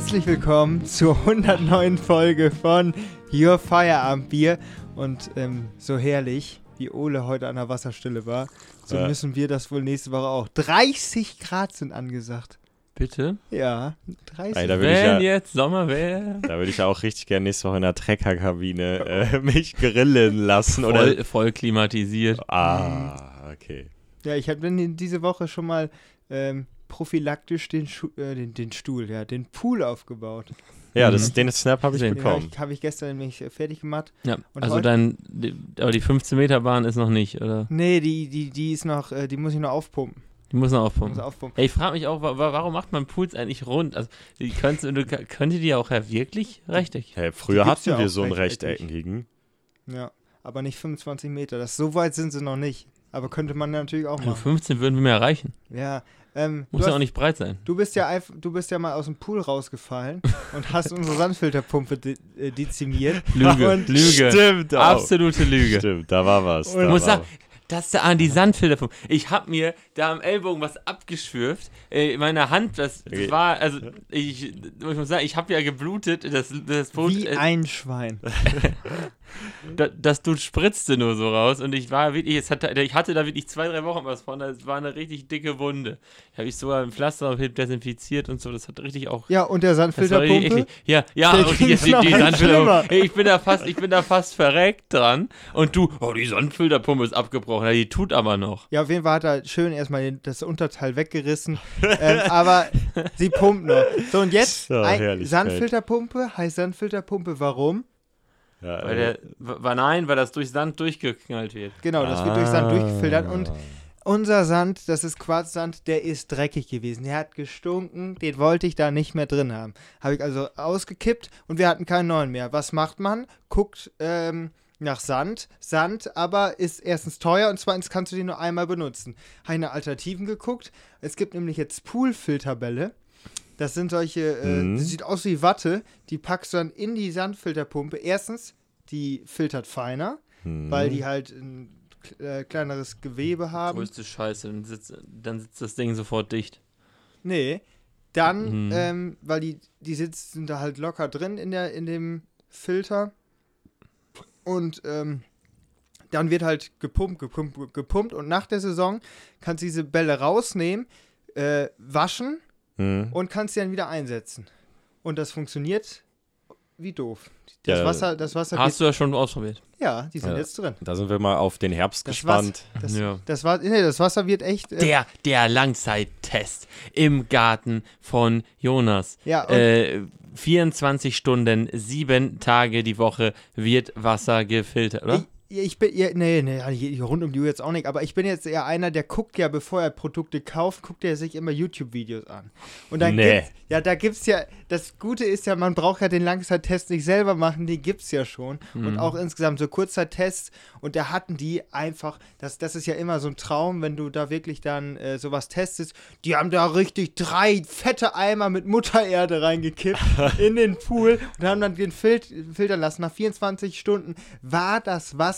Herzlich willkommen zur 109. Folge von Your Feierabendbier. Und ähm, so herrlich, wie Ole heute an der Wasserstelle war, so Ja. müssen wir das wohl nächste Woche auch. 30 Grad sind angesagt. Bitte? Ja, 30 Ey, da würde ich, Wenn ja, jetzt Sommer wäre. da würd ich auch richtig gerne nächste Woche in der Treckerkabine äh, mich grillen lassen. Oder? Voll, voll klimatisiert. Ah, okay. Ja, ich habe dann diese Woche schon mal ähm, prophylaktisch den, Schu äh, den, den Stuhl, ja, den Pool aufgebaut. Ja, Mhm. das, den Snap habe ich Den Den habe bekommen. ich, hab ich gestern nämlich äh, fertig gemacht. Ja, Und also dein, die, aber die 15 Meter Bahn ist noch nicht, oder? Nee, die, die, die ist noch, äh, die muss ich noch aufpumpen. Die muss noch Muss aufpumpen. aufpumpen. Ey, ich frage mich auch, wa wa- warum macht man Pools eigentlich rund? Also, die könnte, du, könnte die auch ja wirklich rechteckig? Hey, früher hatten ja wir so einen rechteckig. rechteckigen. Ja, aber nicht 25 Meter. Das, so weit sind sie noch nicht. Aber könnte man natürlich auch Also machen. 15 würden wir mir erreichen. Ja, ähm, Muss ja hast, auch nicht breit sein. du bist ja einfach, du bist ja mal aus dem Pool rausgefallen und hast unsere Sandfilterpumpe de äh, dezimiert. Lüge, Und- Lüge. Stimmt, auch. Absolute Lüge. Stimmt, da war was. Und- Da Ich muss war sagen, das ist da an die Sandfilterpumpe. Ich habe mir da am Ellbogen was abgeschürft. Äh, in meiner Hand, das, das Okay. war, also ich, ich muss sagen, ich habe ja geblutet. Das, das Blut, Wie äh, ein Schwein. da, das Blut spritzte nur so raus und ich war wirklich, es hatte, ich hatte da wirklich zwei, drei Wochen was von. Das war eine richtig dicke Wunde. Habe ich sogar ein Pflaster auf desinfiziert und so. Das hat richtig auch. Ja, und der Das Sandfilterpumpe? Ja, ja, Der und die, ging's die, die Sandfilterpumpe. schlimmer. Ich bin da fast, ich bin da fast verreckt dran. Und du, oh, die Sandfilterpumpe ist abgebrochen. Ja, die tut aber noch. Ja, auf jeden Fall hat er schön erstmal den, das Unterteil weggerissen. ähm, aber sie pumpt noch. So, und jetzt So, ein. Sandfilterpumpe. Heißt Sandfilterpumpe, warum? Ja, Weil äh, der, war nein, weil das durch Sand durchgeknallt wird. Genau, das wird durch Sand ah. durchgefiltert. Und unser Sand, das ist Quarzsand, der ist dreckig gewesen. Der hat gestunken, den wollte ich da nicht mehr drin haben. Habe ich also ausgekippt und wir hatten keinen neuen mehr. Was macht man? Guckt ähm, nach Sand. Sand aber ist erstens teuer und zweitens kannst du den nur einmal benutzen. Habe ich nach Alternativen geguckt. Es gibt nämlich jetzt Poolfilterbälle. Das sind solche, äh, Mhm. das sieht aus wie Watte. Die packst du dann in die Sandfilterpumpe. Erstens, die filtert feiner hm. weil die halt ein äh, kleineres Gewebe haben. Größte Scheiße. Dann sitzt, dann sitzt das Ding sofort dicht. Nee. Dann, Mhm. ähm, weil die, die sitzen sind da halt locker drin in, der, in dem Filter. Und ähm, dann wird halt gepumpt, gepumpt, gepumpt. Und nach der Saison kannst du diese Bälle rausnehmen, äh, waschen Hm. und kannst sie dann wieder einsetzen. Und das funktioniert wie doof. Das Ja. Wasser, das Wasser Hast du das schon ausprobiert? wird, ja, die sind Ja. jetzt drin. Da sind wir mal auf den Herbst Das gespannt. Das, Ja. das, war, nee, das Wasser wird echt. Äh, Der, der Langzeittest im Garten von Jonas. ja, und Äh, 24 Stunden, sieben Tage die Woche wird Wasser gefiltert, oder? Ich, bin, ja, nee, nee, rund um die Uhr jetzt auch nicht, aber ich bin jetzt eher einer, der guckt ja, bevor er Produkte kauft, guckt er sich immer YouTube-Videos an. Und dann Nee. gibt's, ja, da gibt's ja, das Gute ist ja, man braucht ja den Langzeittest nicht selber machen, die gibt's ja schon. Und Mhm. auch insgesamt so Kurzzeittests und da hatten die einfach, das, das ist ja immer so ein Traum, wenn du da wirklich dann äh, sowas testest, die haben da richtig drei fette Eimer mit Muttererde reingekippt in den Pool und haben dann den Fil filtern lassen. Nach 24 Stunden war das Wasser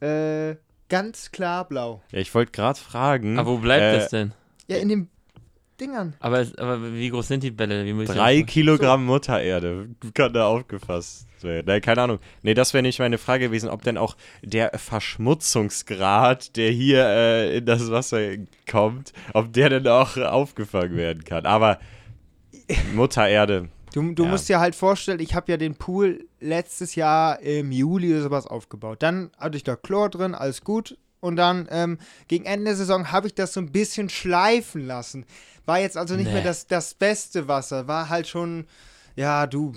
äh, ganz klar blau. Ja, ich wollte gerade fragen. Aber wo bleibt äh, das denn? Ja, in den Dingern. Aber, aber wie groß sind die Bälle? Wie muss ich Drei Kilogramm Muttererde kann da aufgefasst werden. Nee, keine Ahnung. Nee, das wäre nicht meine Frage gewesen, ob denn auch der Verschmutzungsgrad, der hier äh, in das Wasser kommt, ob der denn auch aufgefangen werden kann. Aber Muttererde, Du, du Ja. musst dir halt vorstellen, ich habe ja den Pool letztes Jahr im Juli oder sowas aufgebaut. Dann hatte ich da Chlor drin, alles gut. Und dann ähm, gegen Ende der Saison habe ich das so ein bisschen schleifen lassen. War jetzt also nicht Nee. mehr das, das beste Wasser. War halt schon, ja, du,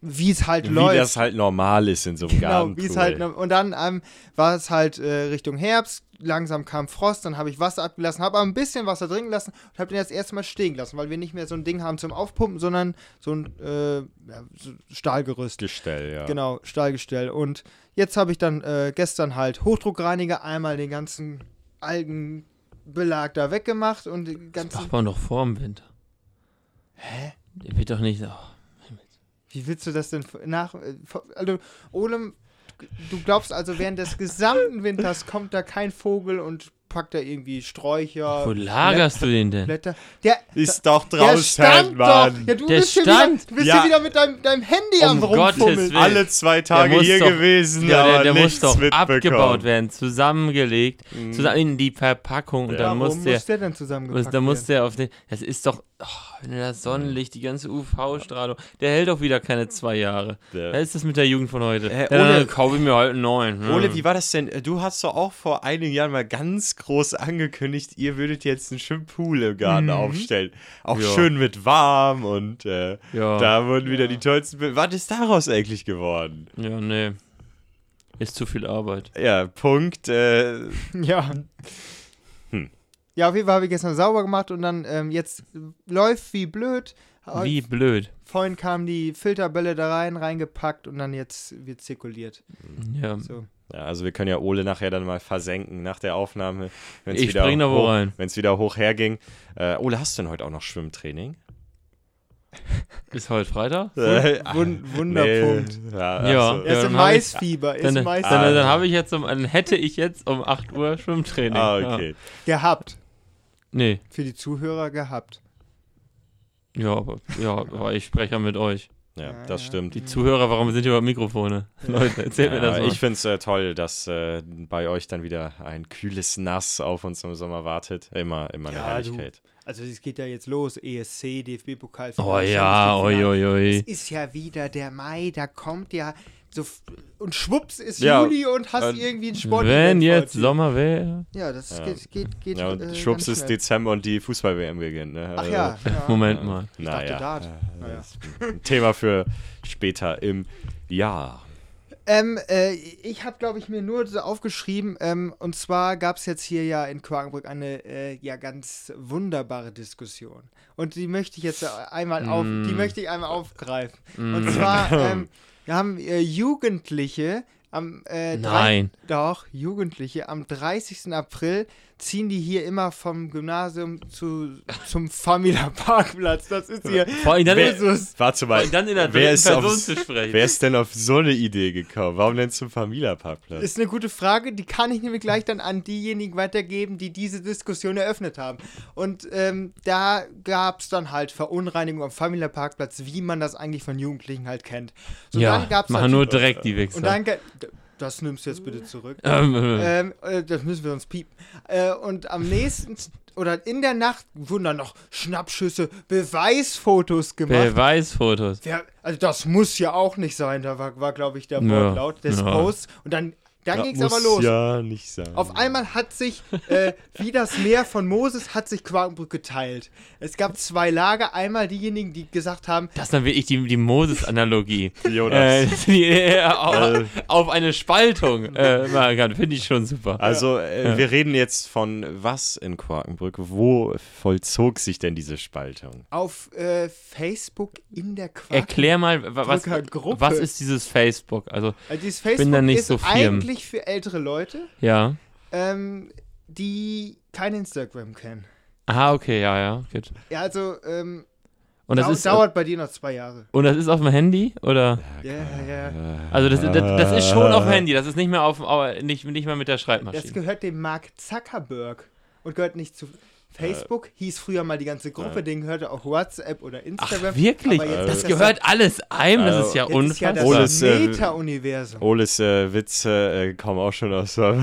wie es halt wie läuft. das halt normal ist in so einem Genau, Gartenpool. wie es halt. Und dann ähm, war es halt äh, Richtung Herbst, langsam kam Frost, dann habe ich Wasser abgelassen, habe aber ein bisschen Wasser drin gelassen und habe den das erste Mal stehen gelassen, weil wir nicht mehr so ein Ding haben zum Aufpumpen, sondern so ein äh, ja, so Stahlgerüst. Gestell, ja. Genau, Stahlgestell. Und jetzt habe ich dann äh, gestern halt Hochdruckreiniger einmal den ganzen Algenbelag da weggemacht und die Das ganzen. macht man doch vor dem Winter. Hä? Der wird doch nicht. Oh. Wie willst du das denn nach. äh, Also, Olem, du glaubst also, während des gesamten Winters kommt da kein Vogel und packt da irgendwie Sträucher. Wo lagerst du den denn? Blätter. Der, ist doch Der draußen, stand Mann. doch. Ja, du Der bist, hier stand. wieder, du bist Ja. hier wieder mit deinem, deinem Handy Um am Gottes Rumfummeln. Willen. Alle zwei Tage hier doch- gewesen, Ja, aber der, der muss nichts doch abgebaut werden, zusammengelegt, Mhm. zusammen in die Verpackung und Ja. dann Warum muss der, muss der denn zusammengepackt muss, dann muss werden? der auf den. Das ist doch, oh, wenn er das Sonnenlicht, die ganze UV-Strahlung, der hält doch wieder keine zwei Jahre. Der- Was ist das mit der Jugend von heute? Äh, ja, Ole- dann kaufe ich mir halt einen neuen. Hm. Ole, wie war das denn? Du hast doch auch vor einigen Jahren mal ganz groß angekündigt, ihr würdet jetzt einen schönen Pool im Garten Mhm. aufstellen. Auch Ja. schön mit warm und äh, Ja. da wurden wieder die tollsten Bilder. Was ist daraus eigentlich geworden? Ja, nee. Ist zu viel Arbeit. Ja, Punkt. Äh, Ja. Ja, auf jeden Fall habe ich gestern sauber gemacht und dann ähm, jetzt läuft wie blöd. Wie blöd. Vorhin kamen die Filterbälle da rein, reingepackt und dann jetzt wird zirkuliert. Ja. So. ja, also wir können ja Ole nachher dann mal versenken nach der Aufnahme. wenn's Ich wieder spring da wo hoch, rein. Wenn es wieder hoch herging. Äh, Ole, hast du denn heute auch noch Schwimmtraining? Ist heute Freitag? Äh, Wun Wunderpunkt. Nee, ja, Ja. also- Er ist dann im Maisfieber, ist Dann, dann, Mais Ah. dann, habe ich jetzt um, dann hätte ich jetzt um 8 Uhr Schwimmtraining. Ah, okay. gehabt. Ja. Nee. Für die Zuhörer gehabt. Ja, aber, ja, aber ich spreche ja mit euch. Ja, Ja, das ja. stimmt. Die Zuhörer, warum sind hier überhaupt Mikrofone? Leute, erzählt mir das Ja, mal. ich finde es äh, toll, dass äh, bei euch dann wieder ein kühles Nass auf uns im Sommer wartet. Immer, immer eine Ja, Herrlichkeit. Also es geht ja jetzt los, ESC, DFB-Pokal. oh ja, oi, oi, Es oi. ist ja wieder der Mai, da kommt ja so und schwupps ist Ja, Juli und hast äh, irgendwie ein Sport. Wenn jetzt Sommer wäre. Ja, das Ja. geht, geht, geht Ja, und äh, schwupps ist schnell. Dezember und die Fußball-WM beginnt. Ne? Ach Also, ja, ja. Moment mal. Ich dachte Naja, Dart. äh, Naja. das ist ein Thema für später im Jahr. Ähm, äh, ich habe, glaube ich, mir nur so aufgeschrieben, ähm, und zwar gab es jetzt hier ja in Quakenbrück eine äh, ja ganz wunderbare Diskussion. Und die möchte ich jetzt einmal auf, Mm. die möchte ich einmal aufgreifen. Mm. Und zwar, ähm, wir haben äh, Jugendliche am äh, drei- Nein. Doch, Jugendliche am 30. April ziehen die hier immer vom Gymnasium zu, zum Famila Parkplatz. Das ist hier Vor allem dann, Wer- Jesus. Warte mal, dann in der wer Person aufs, zu sprechen. wer ist denn auf so eine Idee gekommen? Warum denn zum Familienparkplatz? Ist eine gute Frage, die kann ich nämlich gleich dann an diejenigen weitergeben, die diese Diskussion eröffnet haben. Und ähm, da gab es dann halt Verunreinigung am Famila Parkplatz, wie man das eigentlich von Jugendlichen halt kennt. So, ja, dann gab's machen nur natürlich- direkt die Wichser. Und dann, das nimmst du jetzt bitte zurück. ähm, äh, das müssen wir uns piepen. Äh, und am nächsten oder in der Nacht wurden dann noch Schnappschüsse, Beweisfotos gemacht. Beweisfotos. Wer, also das muss ja auch nicht sein, da war, war glaube ich, der Ja, Wortlaut des ja. Posts. Und dann, dann ging es aber los. Ja, nicht sein. Auf einmal hat sich, äh, wie das Meer von Moses, hat sich Quakenbrück geteilt. Es gab zwei Lager. Einmal diejenigen, die gesagt haben, Das ist dann wirklich die, die Moses-Analogie. Jonas. äh, die, äh, auf, auf eine Spaltung äh. Finde ich schon super. Also, äh, Ja. wir reden jetzt von was in Quakenbrück? Wo vollzog sich denn diese Spaltung? auf äh, Facebook in der Quakenbrücker Erklär mal, wa- was, was ist dieses Facebook? Also, Also dieses Facebook bin da nicht ist so firm. eigentlich für ältere Leute, ja. ähm, die kein Instagram kennen. Aha, okay, ja, ja. Gut. Ja, also, ähm, Und das, dau ist, dauert bei dir noch zwei Jahre. und das ist auf dem Handy? Oder? Ja, ja. Also, das, das, das ist schon auf dem Handy. Das ist nicht mehr, auf, au- nicht, nicht mehr mit der Das Schreibmaschine. gehört dem Mark Zuckerberg und gehört nicht zu Facebook. Hieß früher mal die ganze Gruppe, denen gehörte auch WhatsApp oder Instagram. Ach, wirklich? Aber jetzt Das gehört alles einem. Das ist ja Jetzt ist ja unfassbar. das äh, Meta-Universum. Oles äh, Witze äh, kommen auch schon aus der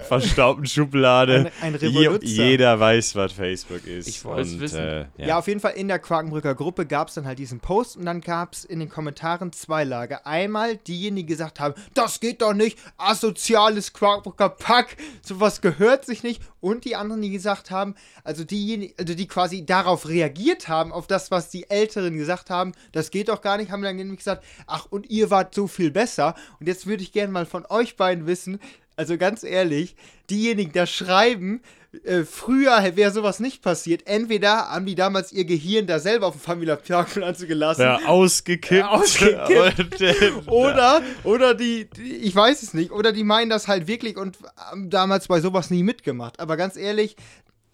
verstaubten Schublade. Ein, ein Je, jeder weiß, was Facebook ist. Ich wollt's Und, wissen. Äh, Ja. ja. auf jeden Fall in der Quakenbrücker Gruppe gab es dann halt diesen Post und dann gab es in den Kommentaren zwei Lager. Einmal diejenigen, die gesagt haben, das geht doch nicht, asoziales Quakenbrücker Pack, sowas gehört sich nicht. Und die anderen, die gesagt haben, also diejenigen, also die quasi darauf reagiert haben, auf das, was die Älteren gesagt haben, das geht doch gar nicht, haben dann nämlich gesagt, ach und ihr wart so viel besser. Und jetzt würde ich gerne mal von euch beiden wissen, also ganz ehrlich, diejenigen, die da schreiben, äh, früher wäre sowas nicht passiert. Entweder haben die damals ihr Gehirn da selber auf dem Familia Parkplatz gelassen. Ja, ausgekippt. Ja, ausgekippt. Äh, Oder, oder die, die, ich weiß es nicht, oder die meinen das halt wirklich und haben damals bei sowas nie mitgemacht. Aber ganz ehrlich,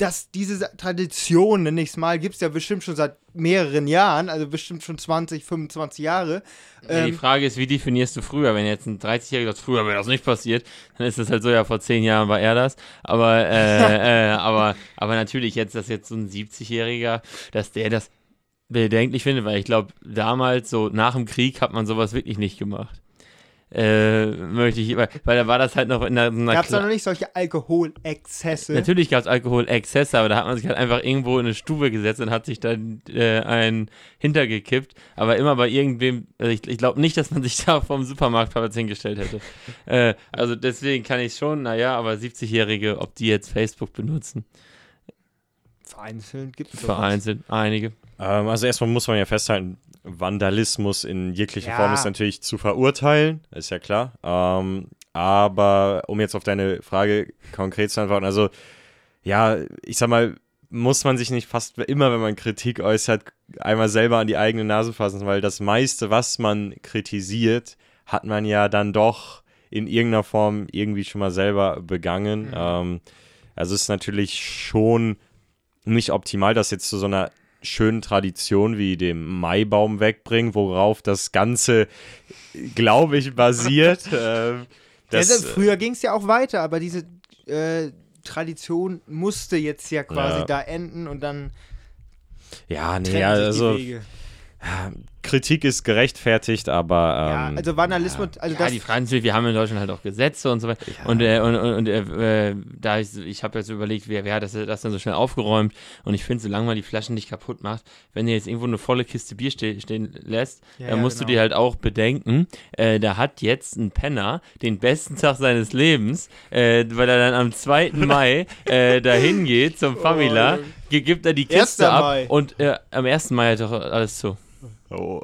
dass diese Tradition, nenne ich es mal, gibt es ja bestimmt schon seit mehreren Jahren, also bestimmt schon 20, 25 Jahre. Ja, die Ähm, Frage ist, wie definierst du früher? Wenn jetzt ein 30-Jähriger sagt, früher wäre das nicht passiert, dann ist das halt so, ja, vor zehn Jahren war er das. Aber, äh, äh, aber, aber natürlich jetzt, dass jetzt so ein 70-Jähriger, dass der das bedenklich findet, weil ich glaube, damals, so nach dem Krieg, hat man sowas wirklich nicht gemacht. Äh, möchte ich, weil, weil da war das halt noch in einer, einer Gab es da noch nicht solche Alkoholexzesse? Natürlich gab es Alkoholexzesse, aber da hat man sich halt einfach irgendwo in eine Stube gesetzt und hat sich dann äh, einen hintergekippt. Aber immer bei irgendwem, also ich, ich glaube nicht, dass man sich da vom Supermarktplatz hingestellt hätte. äh, also deswegen kann ich schon, naja, aber 70-Jährige, ob die jetzt Facebook benutzen, Vereinzelt gibt es vereinzelt, einige. Ähm, also erstmal muss man ja festhalten, Vandalismus in jeglicher Ja. Form ist natürlich zu verurteilen, ist ja klar. Ähm, aber um jetzt auf deine Frage konkret zu antworten, also ja, ich sag mal, muss man sich nicht fast immer, wenn man Kritik äußert, einmal selber an die eigene Nase fassen, weil das meiste, was man kritisiert, hat man ja dann doch in irgendeiner Form irgendwie schon mal selber begangen. Mhm. Ähm, also es ist natürlich schon nicht optimal, das jetzt zu so einer schönen Tradition wie dem Maibaum wegbringen, worauf das Ganze, glaube ich, basiert. ähm, das, das, früher ging es ja auch weiter, aber diese äh, Tradition musste jetzt ja quasi Ja. da enden und dann ja, nee, also die Wege. Kritik ist gerechtfertigt, aber Ja, ähm, also Vandalismus, also ja, das, die Frage ist, natürlich, wir haben in Deutschland halt auch Gesetze und so weiter. Und, äh, und, und, und äh, da ich, ich habe jetzt überlegt, wer, wer hat das, das dann so schnell aufgeräumt. Und ich finde, solange man die Flaschen nicht kaputt macht, wenn ihr jetzt irgendwo eine volle Kiste Bier ste stehen lässt, Ja, dann ja, musst du genau. dir halt auch bedenken, äh, da hat jetzt ein Penner den besten Tag seines Lebens, äh, weil er dann am 2. Mai äh, dahin geht zum Famila, ge- gibt er die Kiste 1. ab Mai. und äh, am 1. Mai hat doch alles zu. Oh,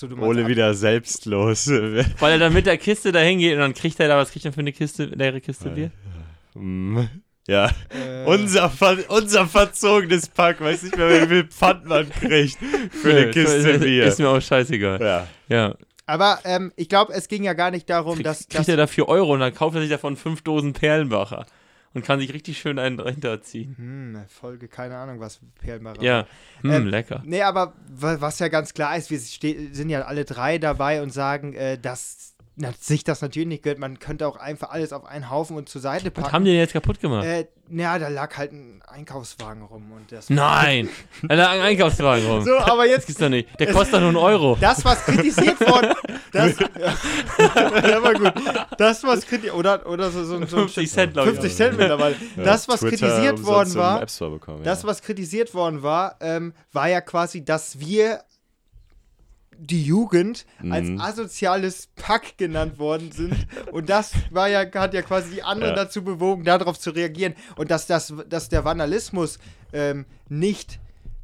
du meinst Ole wieder selbstlos. Weil er dann mit der Kiste dahin geht und dann kriegt er da, was kriegt er für eine Kiste, leere Kiste Bier? Mm, ja, äh, unser, ver unser verzogenes Pack, weiß nicht mehr, wie viel Pfand man kriegt für eine Kiste ist, Bier. Ist mir auch scheißegal. Ja. Ja. Aber ähm, ich glaube, es ging ja gar nicht darum, Krieg, dass, kriegt dass er da 4 Euro und dann kauft er sich davon 5 Dosen Perlenbacher und kann sich richtig schön einen hinterziehen. hm, Folge, keine Ahnung, was Perlenbacher Ja, hm, Ähm, lecker. Nee, aber wa- was ja ganz klar ist, wir sind ja alle drei dabei und sagen, äh, dass na, sich das natürlich nicht gehört. Man könnte auch einfach alles auf einen Haufen und zur Seite packen. Was haben die denn jetzt kaputt gemacht? Äh, ja, da lag halt ein Einkaufswagen rum und das. Nein! Da lag ein Einkaufswagen rum. So, aber Das jetzt gibt's doch nicht. Der kostet doch nur einen Euro. das, was kritisiert worden. Das, ja, war gut. Das, was kritisiert. Oder, oder so, so, so 50 Cent, glaube ich. 50 Cent mittlerweile. Das, was Twitter kritisiert worden war. Bekommen, Das, ja. was kritisiert worden war, ähm, war ja quasi, dass wir die Jugend als Mhm. asoziales Pack genannt worden sind. Und das war ja, hat ja quasi die anderen Ja. dazu bewogen, darauf zu reagieren. Und dass, das, dass der Vandalismus ähm, nicht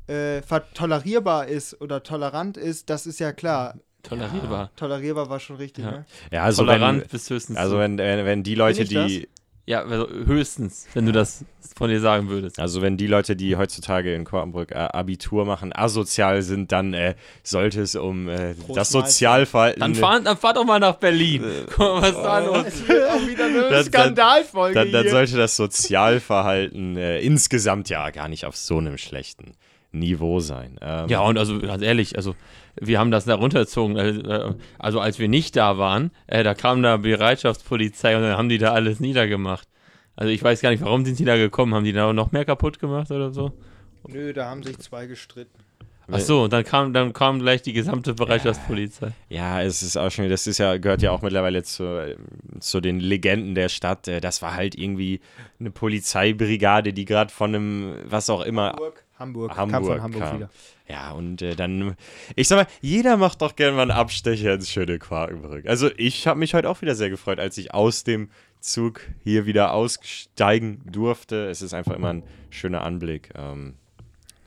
äh, tolerierbar ist oder tolerant ist, das ist ja klar. Tolerierbar. Tolerierbar war schon richtig, Ja. ne? ja, also Tolerant wenn, bis höchstens. also so. wenn, wenn, wenn die Leute, die ja, also höchstens, wenn du das von dir sagen würdest. Also wenn die Leute, die heutzutage in Kortenbrück äh, Abitur machen, asozial sind, dann äh, sollte es um äh, das. Sozialverhalten... Dann fahr, dann fahr doch mal nach Berlin. Guck mal, was ist da los? Es wird auch wieder eine Dann- dann- Skandalfolge dann, dann hier. sollte das Sozialverhalten äh, insgesamt ja gar nicht auf so einem schlechten Niveau sein. Ähm, Ja, und also ganz ehrlich, also wir haben das da runtergezogen. Also, also als wir nicht da waren, äh, da kam da Bereitschaftspolizei und dann haben die da alles niedergemacht. Also ich weiß gar nicht, warum sind die da gekommen? Haben die da noch mehr kaputt gemacht oder so? Nö, da haben sich zwei gestritten. Ach so, und dann kam, dann kam gleich die gesamte Bereitschaftspolizei. Ja, es ist auch schon, das ist ja, gehört ja auch mittlerweile zu, zu den Legenden der Stadt. Äh, Das war halt irgendwie eine Polizeibrigade, die gerade von einem, was auch immer, Hamburg. Hamburg. kam Hamburg von Hamburg kam. wieder. Ja, und äh, dann, ich sag mal, jeder macht doch gerne mal einen Abstecher ins schöne Quakenbrück. Also ich habe mich heute auch wieder sehr gefreut, als ich aus dem Zug hier wieder aussteigen durfte. Es ist einfach immer ein schöner Anblick. Ähm,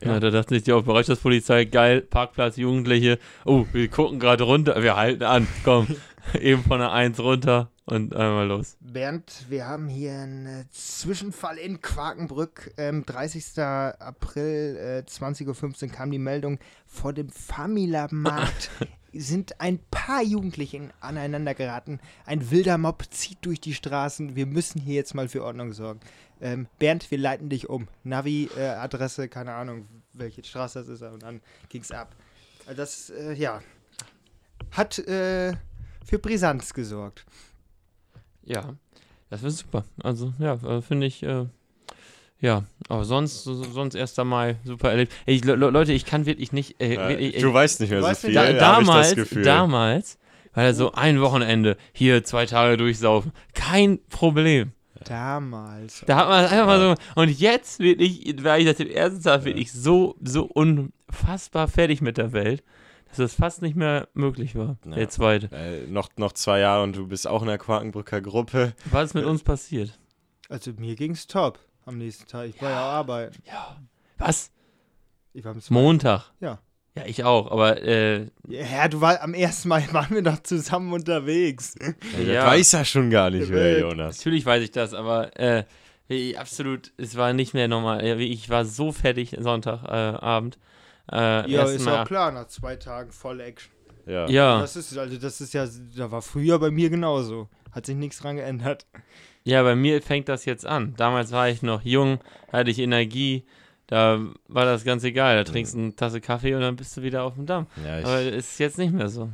Ja. Ja. da dachte sich die auf Bereitschaftspolizei, geil, Parkplatz, Jugendliche. Oh, wir gucken gerade runter, wir halten an, komm. Eben von der 1 runter und einmal los. Bernd, wir haben hier einen äh, Zwischenfall in Quakenbrück. Ähm, 30. April, äh, 20.15 Uhr kam die Meldung, vor dem Famila-Markt sind ein paar Jugendliche aneinander geraten. Ein wilder Mob zieht durch die Straßen. Wir müssen hier jetzt mal für Ordnung sorgen. Ähm, Bernd, wir leiten dich um. Navi, äh, Adresse, keine Ahnung, welche Straße das ist. Und dann ging's ab. Also Das, äh, ja, hat äh, für Brisanz gesorgt. Ja, das wäre super. Also, ja, äh, finde ich, äh, ja, aber sonst, so- sonst 1. Mai, super erlebt. Ey, Le Le- Leute, ich kann wirklich nicht, äh, Ja, wirklich, du weißt nicht mehr so viel. da, das damals, Gefühl. damals, war er so ein Wochenende, hier zwei Tage durchsaufen. Kein Problem. Damals. Da hat man einfach mal so, und jetzt wirklich, war ich nach dem ersten Tag wirklich so, so unfassbar fertig mit der Welt, dass das fast nicht mehr möglich war, Ja. der zweite. Äh, noch, noch zwei Jahre und du bist auch in der Quakenbrücker Gruppe. Was ist mit uns passiert? Also mir ging's top am nächsten Tag. Ich war ja arbeiten. Ja. Was? Ich war am Montag? Ja. Ja, ich auch, aber äh, Ja, du warst am ersten Mal waren wir noch zusammen unterwegs. Ja. Das weiß er schon gar nicht mehr, Äh, Jonas. natürlich weiß ich das, aber äh, absolut, es war nicht mehr normal. Ja, Ich war so fertig Sonntagabend. Äh. Äh, Ja, ist auch klar, nach zwei Tagen voll Action. Ja. Ja, Das ist, also das ist ja, da war früher bei mir genauso. Hat sich nichts dran geändert. ja, bei mir fängt das jetzt an. Damals war ich noch jung, hatte ich Energie, da war das ganz egal. Da trinkst du eine Tasse Kaffee und dann bist du wieder auf dem Damm. Ja, Aber ist jetzt nicht mehr so.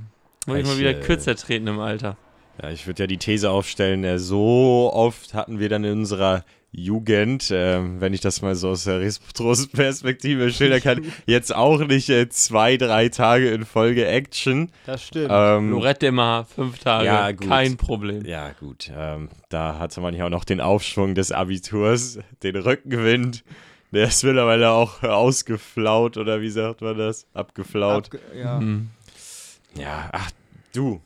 Muss ich Ich, mal wieder äh, kürzer treten im Alter. ja, ich würde ja die These aufstellen, äh, so oft hatten wir dann in unserer Jugend, ähm, wenn ich das mal so aus der Retrospektive schildern kann, jetzt auch nicht äh, zwei, drei Tage in Folge Action. Das stimmt. Ähm, Lorette immer fünf Tage, ja, gut. kein Problem. Ja, gut. Ähm, da hatte man ja auch noch den Aufschwung des Abiturs, den Rückenwind. Der ist mittlerweile auch ausgeflaut, oder wie sagt man das? Abgeflaut. Abge ja. Hm. Ja, ach, du.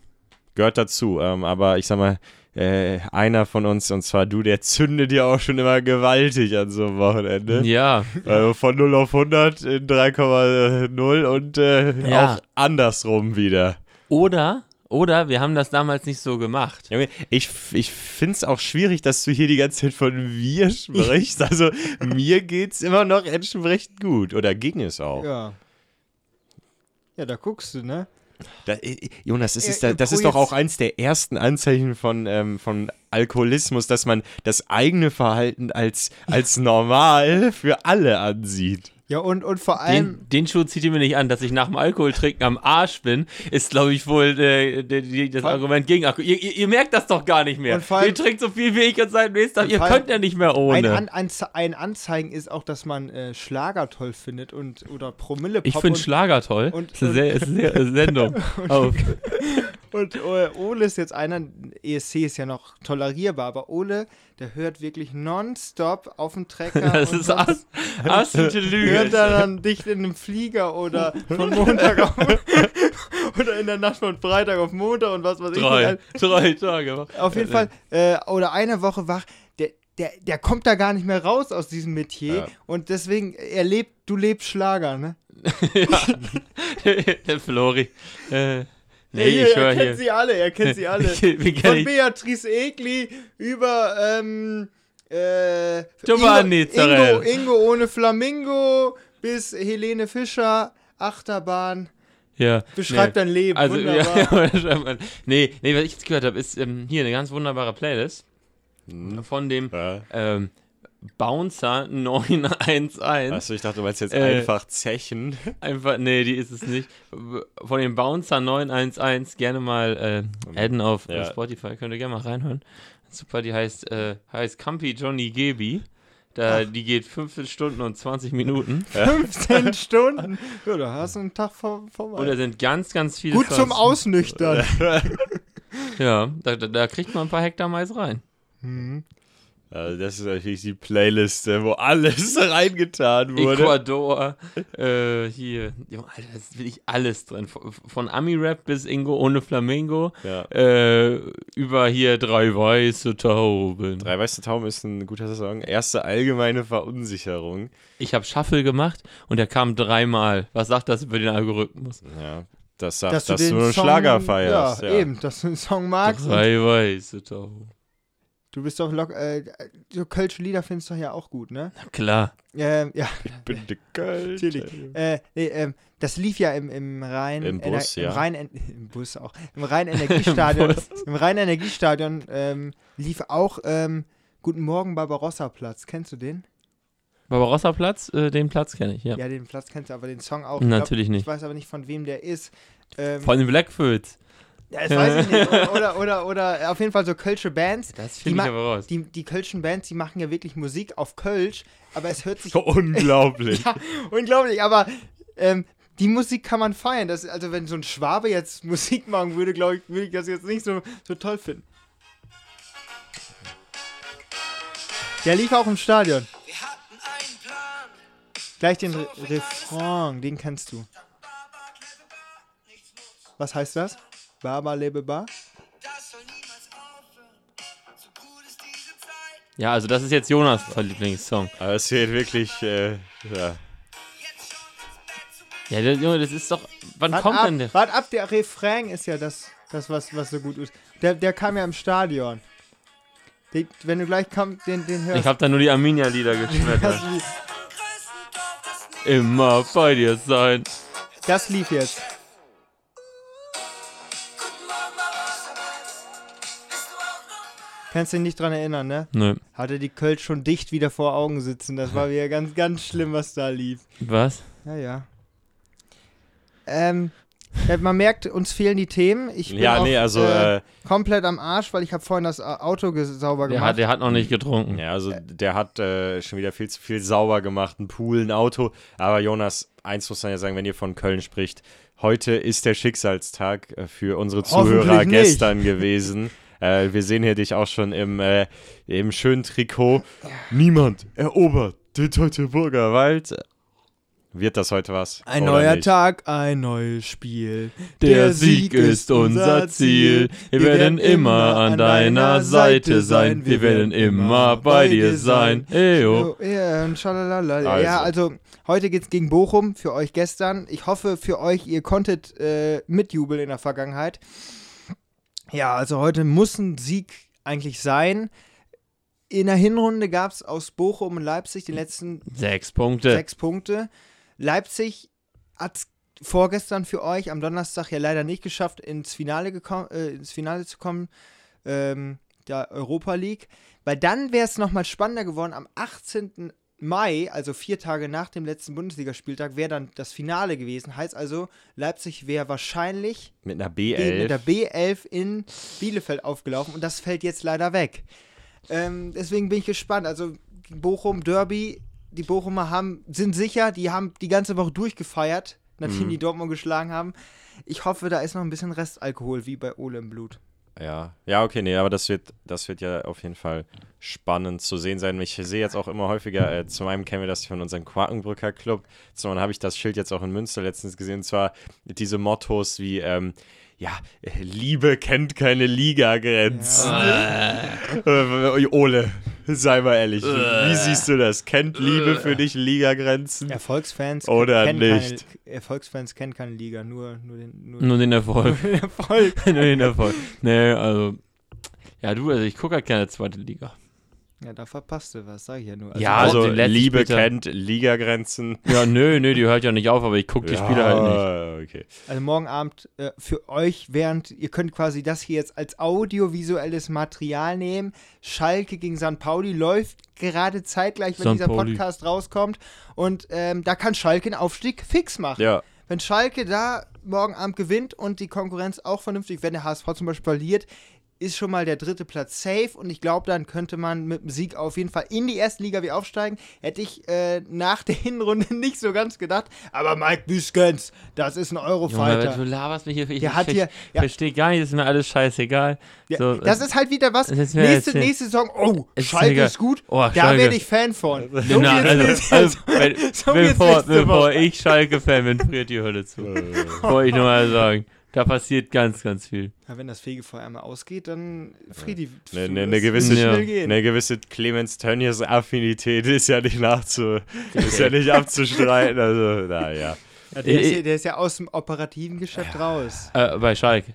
Gehört dazu. Ähm, aber ich sag mal, äh, einer von uns, und zwar du, der zündet ja auch schon immer gewaltig an so einem Wochenende. Ja, Also von 0 auf 100 in 3,0 und äh, Ja. auch andersrum wieder. oder, oder wir haben das damals nicht so gemacht. Junge, ich, ich finde es auch schwierig, dass du hier die ganze Zeit von wir sprichst. Also mir geht's immer noch entsprechend gut. Oder ging es auch? ja. Ja, da guckst du, ne? Da, äh, Jonas, das, ist, Äh, da, das ist doch auch eins der ersten Anzeichen von, ähm, von Alkoholismus, dass man das eigene Verhalten als, als normal für alle ansieht. Ja, und, und vor allem, Den, den Schuh zieht ihr mir nicht an, dass ich nach dem Alkoholtrinken am Arsch bin, ist, glaube ich, wohl äh, die, die, das Vor- Argument gegen Alkohol. Ihr, ihr, ihr merkt das doch gar nicht mehr. Und allem- ihr trinkt so viel wie ich und seid nächsten Tag. Und Ihr könnt ja nicht mehr ein, ohne. An, ein, ein Anzeigen ist auch, dass man äh, Schlager toll findet und oder Promille ich finde Schlager toll. und- ist eine sehr, ist eine sehr, Sendung. Auf. Und äh, Ole ist jetzt einer, ESC ist ja noch tolerierbar, aber Ole, der hört wirklich nonstop auf dem Trecker Das und ist absolute hört er dann dicht in einem Flieger oder von Montag auf oder in der Nacht von Freitag auf Montag und was weiß ich. Drei, drei Tage. Auf jeden Fall, äh, oder eine Woche wach, der, der, der kommt da gar nicht mehr raus aus diesem Metier Ja. und deswegen, er lebt, du lebst Schlager, ne? Der Flori. Äh, nee, Ey, ich er höre kennt hier. sie alle, er kennt sie alle. Von Beatrice Egli über ähm, äh, Giovanni Ingo, Zarell. Ingo, Ingo ohne Flamingo bis Helene Fischer, Achterbahn. ja. Beschreibt nee. dein Leben. Also, Wunderbar. ja, nee, nee, was ich jetzt gehört habe, ist ähm, hier eine ganz wunderbare Playlist Hm. von dem Ja. ähm, Bouncer 911. Achso, ich dachte, du meinst jetzt Äh, einfach Zechen. Einfach, nee, die ist es nicht. Von dem Bouncer 911 gerne mal äh, adden auf Ja. Spotify, könnt ihr gerne mal reinhören. Super, die heißt, äh, heißt Campi Johnny Gebi. Da, die geht 15 Stunden und 20 Minuten. 15 Stunden. Ja, da hast du einen Tag vor, vorbei. Und da sind ganz, ganz viele Gut zum Songs. Ausnüchtern. Ja, da, da, da kriegt man ein paar Hektar Mais rein. Mhm. Also das ist natürlich die Playlist, äh, wo alles reingetan wurde. Ecuador, äh, hier, Junge, Alter, das ist wirklich alles drin. Von, von Ami-Rap bis Ingo ohne Flamingo, Ja. äh, über hier drei weiße Tauben. Drei weiße Tauben ist ein guter Song. Erste allgemeine Verunsicherung. Ich habe Shuffle gemacht und er kam dreimal. Was sagt das über den Algorithmus? Ja. Das sagt, Dass dass, du du, den einen Song, Schlager feierst. Ja, Ja, eben, dass du den Song magst. Drei weiße Tauben. Du bist doch lock, äh, so Kölsche Lieder findest du ja auch gut, ne? Na klar. Ähm, ja, Bin de Kölsch. natürlich. Äh, nee, ähm, das lief ja im, im Rhein. Im Bus, ja. Im Rhein, Im Bus auch. Im Rhein-Energiestadion. Bus. Im Rhein-Energiestadion ähm, lief auch ähm, Guten Morgen Barbarossa-Platz. Kennst du den? Barbarossa-Platz, äh, den Platz kenne ich, ja. Ja, den Platz kennst du, aber den Song auch. Ich Natürlich glaub, nicht. Ich weiß aber nicht, von wem der ist. Ähm, Von den Blackfoots. Ja, das weiß ich nicht. Oder, oder, oder auf jeden Fall so Kölsche Bands. Das Die finde ich aber raus. Die, die Kölschen Bands, die machen ja wirklich Musik auf Kölsch, aber es hört sich Unglaublich. Ja, unglaublich, aber ähm, die Musik kann man feiern. Das, also wenn so ein Schwabe jetzt Musik machen würde, glaube ich, würde ich das jetzt nicht so, so toll finden. Der lief auch im Stadion. Wir hatten einen Plan. Gleich den Re Refrain, den kennst du. Was heißt das? Baba lebe ba? Das soll niemals aufhören. So gut ist diese Zeit. Ja, also das ist jetzt Jonas Lieblingssong. Aber es wird wirklich, äh, ja. Ja, Junge, das ist doch. Wann Wart kommt ab, denn der? wart ab, der Refrain ist ja das, das was, was so gut ist. Der, der kam ja im Stadion. Den, wenn du gleich kommst, den, den hörst Ich habe da nur die Arminia-Lieder geschmettert. Immer bei dir sein. das lief jetzt. Kannst dich nicht dran erinnern, ne? Nö. Hatte die Kölsch schon dicht wieder vor Augen sitzen. Das war wieder ganz, ganz schlimm, was da lief. Was? Ja, ja. Ähm, man merkt, uns fehlen die Themen. Ich bin Ja, auch, nee, also, äh, äh, komplett am Arsch, weil ich habe vorhin das äh, Auto sauber Der gemacht. hat, der hat noch nicht getrunken. ja, also der hat äh, schon wieder viel zu viel sauber gemacht, ein Pool, ein Auto. Aber Jonas, eins muss man ja sagen, wenn ihr von Köln spricht, heute ist der Schicksalstag äh, für unsere Zuhörer gestern gewesen. Äh, wir sehen hier dich auch schon im, äh, im schönen Trikot. Niemand erobert den Teutoburger Wald. Wird das heute was? ein neuer nicht? Tag, ein neues Spiel. Der Sieg ist unser Ziel. Wir werden immer an deiner Seite sein. Wir werden immer bei dir sein. Eyo. Ja. Also. Ja, also heute geht's gegen Bochum, für euch gestern. Ich hoffe für euch, ihr konntet äh, mitjubeln in der Vergangenheit. Ja, also heute muss ein Sieg eigentlich sein. In der Hinrunde gab es aus Bochum und Leipzig die letzten Sechs Punkte. sechs Punkte. Leipzig hat vorgestern für euch am Donnerstag ja leider nicht geschafft, ins Finale, äh, ins Finale zu kommen, ähm, der Europa League. Weil dann wäre es nochmal spannender geworden. Am 18. Mai, also vier Tage nach dem letzten Bundesligaspieltag, wäre dann das Finale gewesen. Heißt also, Leipzig wäre wahrscheinlich Mit einer mit B11. der B11 in Bielefeld aufgelaufen und das fällt jetzt leider weg. Ähm, deswegen bin ich gespannt. Also Bochum Derby, die Bochumer haben, sind sicher, die haben die ganze Woche durchgefeiert, nachdem Mhm. die Dortmund geschlagen haben. Ich hoffe, da ist noch ein bisschen Restalkohol, wie bei Ole im Blut. Ja, ja, okay, nee, aber das wird, das wird ja auf jeden Fall spannend zu sehen sein. Ich sehe jetzt auch immer häufiger, äh, zum einen kennen wir das von unserem Quakenbrücker Club, zum anderen habe ich das Schild jetzt auch in Münster letztens gesehen, und zwar diese Mottos wie, ähm, ja, Liebe kennt keine Ligagrenzen. Äh, Ole, sei mal ehrlich, wie siehst du das? Kennt Liebe für dich Ligagrenzen? Erfolgsfans Oder kennen nicht. Keine, Erfolgsfans kennen keine Liga, nur, nur den, nur Nur den Erfolg. den Erfolg. Nur den Erfolg. Nee, also. Ja, du, also ich gucke halt gerne zweite Liga. Ja, da verpasst du was, sag ich ja nur. Ja, Also, den letzten Liebe Spieltag- kennt Ligagrenzen. Ja, nö, nö, die hört ja nicht auf, aber ich gucke die Spiele halt nicht. halt nicht. Okay. Also morgen Abend äh, für euch, während ihr könnt quasi das hier jetzt als audiovisuelles Material nehmen. Schalke gegen St. Pauli läuft gerade zeitgleich, wenn St. dieser Pauli. Podcast rauskommt. Und ähm, da kann Schalke einen Aufstieg fix machen. Ja, Wenn Schalke da morgen Abend gewinnt und die Konkurrenz auch vernünftig, wenn der HSV zum Beispiel verliert, ist schon mal der dritte Platz safe und ich glaube, dann könnte man mit dem Sieg auf jeden Fall in die erste Liga wieder aufsteigen. Hätte ich äh, nach der Hinrunde nicht so ganz gedacht. Aber Mike Büskens, das ist ein Junge, Eurofighter. du laberst mich hier. Ich, Der hat ich, hier- ja. verstehe gar nicht, das ist mir alles scheißegal. Ja, so, das ist halt wieder was. Nächste, nächste Saison, oh, Ist Schalke egal. ist gut. Oh, da werde ich Fan von. So Na, also, also, wenn, so bevor, bevor ich Schalke-Fan bin, friert die Hölle zu. Wollte ich nur mal sagen. Da passiert ganz, ganz viel. Ja, wenn das Fegefeuer einmal ausgeht, dann friert die. Eine, eine wird gewisse, Ja. eine gewisse Clemens Tönnies Affinität ist ja nicht nachzu, ist ja nicht abzustreiten. Also, naja. Ja, der, ist Äh, ja, der ist ja aus dem operativen Geschäft raus. Äh, bei Schalke.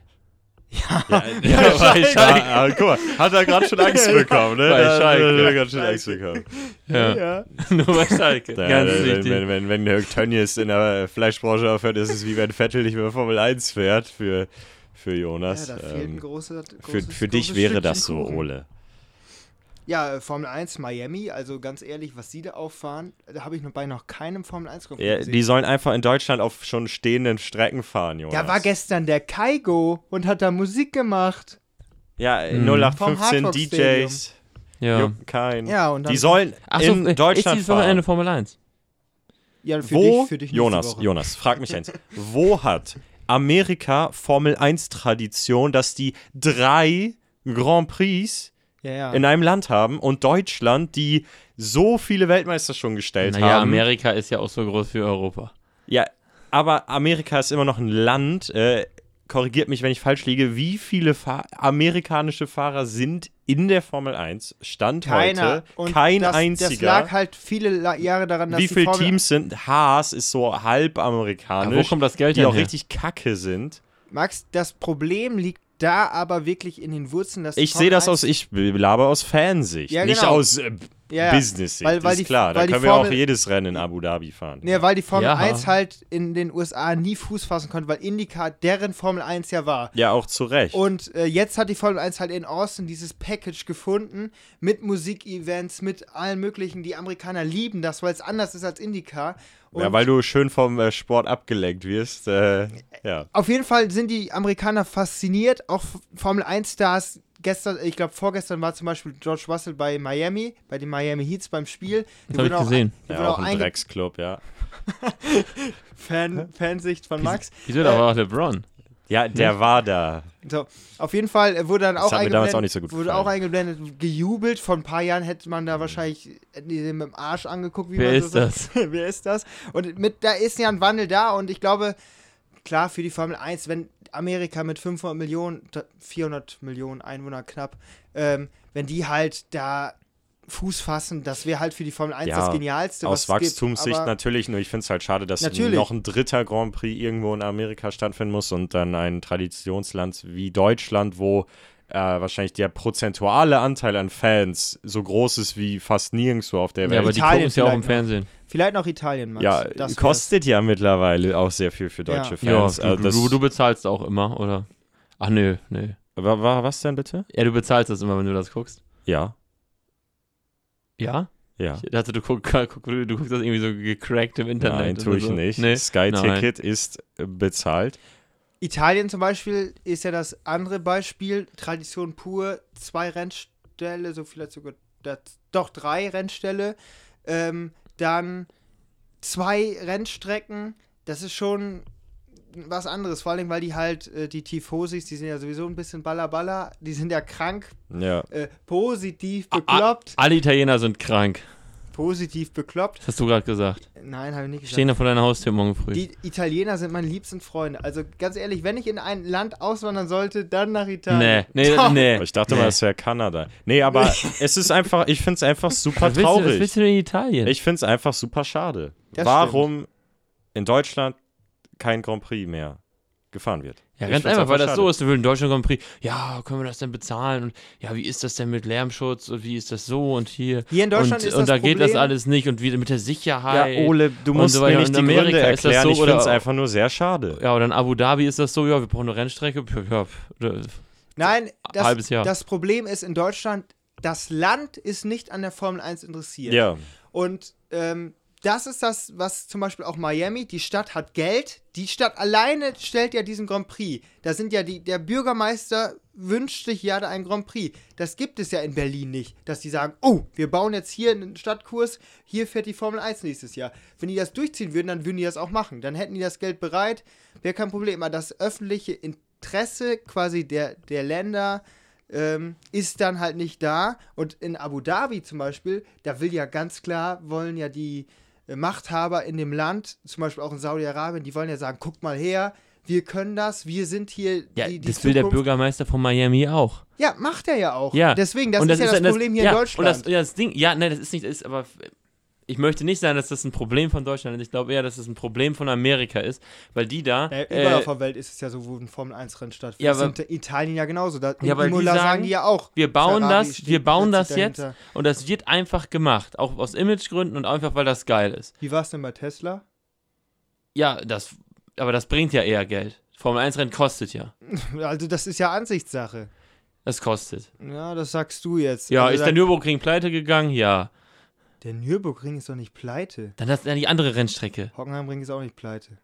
Ja, Ja, bei Schalke. Ja, guck mal, hat er gerade schon Angst bekommen, ne? Bei Da Schalke. Hat er gerade schon Angst bekommen. Ja. Ja. Nur bei Schalke. Ja, Ganz wenn, wichtig. wenn, wenn, wenn Jörg Tönnies in der Fleischbranche aufhört, ist es wie wenn Vettel nicht mehr Formel 1 fährt für, für Jonas. Ja, da fehlt ein ähm, großer, für großes, für dich großes wäre das Stückchen so, Kuchen. Ole. Ja, äh, Formel 1 Miami, also ganz ehrlich, was sie da auffahren, da habe ich noch bei noch keinem Formel 1 Grand Ja, gesehen. die sollen einfach in Deutschland auf schon stehenden Strecken fahren, Jonas. Da war gestern der Kaigo und hat da Musik gemacht. Ja, Mhm. 0815 Vom Hard Rock DJs. ja. Juckt kein. Ja, und dann- die sollen Achso, in ist Deutschland Wochenende fahren. Formel 1? Ja, für Wo, dich, für dich Jonas, Woche. Jonas, frag mich eins. Wo hat Amerika Formel 1 Tradition, dass die drei Grand Prix Ja, ja. in einem Land haben und Deutschland, die so viele Weltmeister schon gestellt Naja, haben. Amerika ist ja auch so groß wie Europa. Ja, aber Amerika ist immer noch ein Land. Äh, korrigiert mich, wenn ich falsch liege. Wie viele Fa amerikanische Fahrer sind in der Formel 1? Stand Keiner. heute Und kein das, einziger. Das lag halt viele Jahre daran, dass Wie viele Teams sind? Haas ist so halb amerikanisch. wo kommt das Geld die denn auch her? richtig kacke sind. Max, das Problem liegt da aber wirklich in den Wurzeln, dass die Ich sehe das 1 aus, ich laber aus Fansicht, Ja, nicht genau. aus äh, Ja, ja. Business-Sicht. Weil- weil ist die- klar, da weil die können wir auch Formel- jedes Rennen in Abu Dhabi fahren. Nee, weil die Formel Ja. 1 halt in den USA nie Fuß fassen konnte, weil IndyCar deren Formel 1 ja war. Ja, auch zu Recht. Und äh, jetzt hat die Formel 1 halt in Austin dieses Package gefunden mit Musikevents, mit allen möglichen. Die Amerikaner lieben das, weil es anders ist als IndyCar. Und ja, weil du schön vom äh, Sport abgelenkt wirst. Äh, ja. auf jeden Fall sind die Amerikaner fasziniert, auch Formel 1-Stars. Gestern, ich glaube, vorgestern war zum Beispiel George Russell bei Miami, bei den Miami Heats beim Spiel. Das habe ich gesehen. Die Ja, auch auch ein Drecksclub, ja. Fan, Fansicht von Max. Wieso, da war auch LeBron. Ja, der war da. So, auf jeden Fall äh, wurde dann auch hat mir damals eingeblendet, auch nicht so gut wurde auch eingeblendet, gejubelt. Vor ein paar Jahren hätte man da wahrscheinlich hätten die den mit dem Arsch angeguckt. Wie Wer man ist so das? sagt. Wer ist das? Und mit, da ist ja ein Wandel da und ich glaube, klar, für die Formel 1, wenn Amerika mit 500 Millionen, 400 Millionen Einwohner knapp, ähm, wenn die halt da Fuß fassen, das wäre halt für die Formel 1 Ja, das Genialste. Aus gibt. Wachstumssicht natürlich, nur ich finde es halt schade, dass Natürlich. noch ein dritter Grand Prix irgendwo in Amerika stattfinden muss und dann ein Traditionsland wie Deutschland, wo äh, wahrscheinlich der prozentuale Anteil an Fans so groß ist wie fast nirgendwo auf der Ja, Welt. aber die gucken es ja auch im. Fernsehen. Vielleicht noch Italien, Max. ja, Das kostet ja mittlerweile auch sehr viel für deutsche Ja. Ja, Fans. du, Also das, du, du bezahlst auch immer, oder? Ach nö, nö. war, war was denn bitte? Ja, du bezahlst das immer, wenn du das guckst. Ja, Ja? ja. Ich dachte, du, guck, guck, du guckst das irgendwie so gecrackt im Internet. Nein, tue ich so. nicht. Nee? Sky Nein. Ticket ist äh, bezahlt. Italien zum Beispiel ist ja das andere Beispiel. Tradition pur, zwei Rennställe, so vielleicht sogar, das, doch drei Rennställe. Ähm, dann zwei Rennstrecken. Das ist schon was anderes. Vor allem, weil die halt, äh, die Tifosis, die sind ja sowieso ein bisschen ballerballer. Die sind ja krank, Ja. äh, positiv bekloppt. Alle Italiener sind krank. Positiv bekloppt. Das hast du gerade gesagt. Nein, habe ich nicht gesagt. Stehen da vor deiner Haustür morgen früh. Die Italiener sind meine liebsten Freunde. Also ganz ehrlich, wenn ich in ein Land auswandern sollte, dann nach Italien. nee, nee, Doch. nee. Ich dachte nee. mal, es wäre Kanada. Nee, aber es ist einfach, ich finde es einfach super Was willst, du, was traurig. willst du in Italien? Ich finde es einfach super schade. Das Warum in Deutschland kein Grand Prix mehr gefahren wird. ja, Ich ganz einfach, weil das schade. so ist. Wir würden in Deutschland Grand Prix, ja, können wir das denn bezahlen? Und ja, wie ist das denn mit Lärmschutz? Und wie ist das so? Und hier. Hier in Deutschland und, ist und das da geht das Problem- alles nicht. Und wie mit der Sicherheit. Ja, Ole, du und musst so mir nicht In die Amerika Gründe ist das erklären. so, ich finde es einfach nur sehr schade. Ja, oder in Abu Dhabi ist das so, ja, wir brauchen eine Rennstrecke. Ja, Nein, das, halbes Jahr. das Problem ist in Deutschland, das Land ist nicht an der Formel 1 interessiert. Ja, Und ähm, das ist das, was zum Beispiel auch Miami, die Stadt hat Geld, die Stadt alleine stellt ja diesen Grand Prix. Da sind ja die, der Bürgermeister wünscht sich ja da einen Grand Prix. Das gibt es ja in Berlin nicht, dass die sagen, oh, wir bauen jetzt hier einen Stadtkurs, hier fährt die Formel 1 nächstes Jahr. Wenn die das durchziehen würden, dann würden die das auch machen. Dann hätten die das Geld bereit, wäre kein Problem. Aber das öffentliche Interesse quasi der, der Länder ähm, ist dann halt nicht da. Und in Abu Dhabi zum Beispiel, da will ja ganz klar, wollen ja die Machthaber in dem Land, zum Beispiel auch in Saudi-Arabien, die wollen ja sagen, guckt mal her, wir können das, wir sind hier ja die, die das will der Zukunft. Bürgermeister von Miami auch. Ja, macht er ja auch. Ja. Deswegen, das und ist ja das, das- Problem hier ja, in Und Deutschland. das, ja, das Ding, ja, nein, das ist nicht, das ist aber ich möchte nicht sagen, dass das ein Problem von Deutschland ist. Ich glaube eher, dass es ein Problem von Amerika ist, weil die da. Naja, überall äh, auf der Welt ist es ja so, wo ein Formel-1-Rennen stattfindet. Ja, das aber- sind in Italien ja genauso. Da, Ja, weil die sagen, sagen, die ja auch. wir bauen Ferrari das, steht- wir bauen das sich jetzt dahinter. und das wird einfach gemacht, auch aus Imagegründen und einfach weil das geil ist. Wie war es denn bei Tesla? Ja, das, aber das bringt ja eher Geld. Formel 1 Rennen kostet ja. Also, das ist ja Ansichtssache. Das kostet. Ja, das sagst du jetzt. Ja, also ist der Nürburgring pleite gegangen? Ja. Der Nürburgring ist doch nicht pleite. Dann hast du ja die andere Rennstrecke. Hockenheimring ist auch nicht pleite.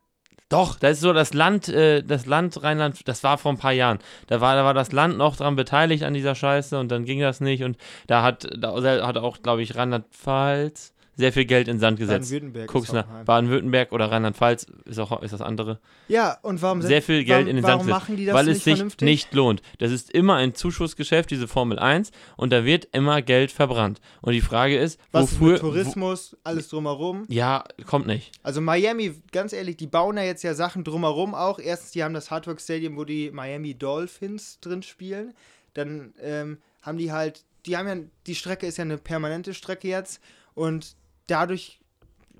Doch, das ist so das Land, äh, das Land Rheinland, das war vor ein paar Jahren. Da war, da war das Land noch dran beteiligt an dieser Scheiße und dann ging das nicht und da hat, da hat auch, glaube ich, Rheinland-Pfalz sehr viel Geld in Sand gesetzt. Baden-Württemberg Guckst ist nach. Baden-Württemberg oder Rheinland-Pfalz ist auch ist das andere. Ja, und warum Sehr viel Geld warum, in den Sand gesetzt, machen die das weil es sich vernünftig? nicht lohnt. Das ist immer ein Zuschussgeschäft, diese Formel 1 und da wird immer Geld verbrannt. Und die Frage ist, Was ist wofür mit Tourismus, alles drumherum? Wo, ja, kommt nicht. Also Miami, ganz ehrlich, die bauen ja jetzt ja Sachen drumherum auch. Erstens, die haben das Hard Rock Stadium, wo die Miami Dolphins drin spielen. Dann ähm, haben die halt, die haben ja, die Strecke ist ja eine permanente Strecke jetzt und dadurch,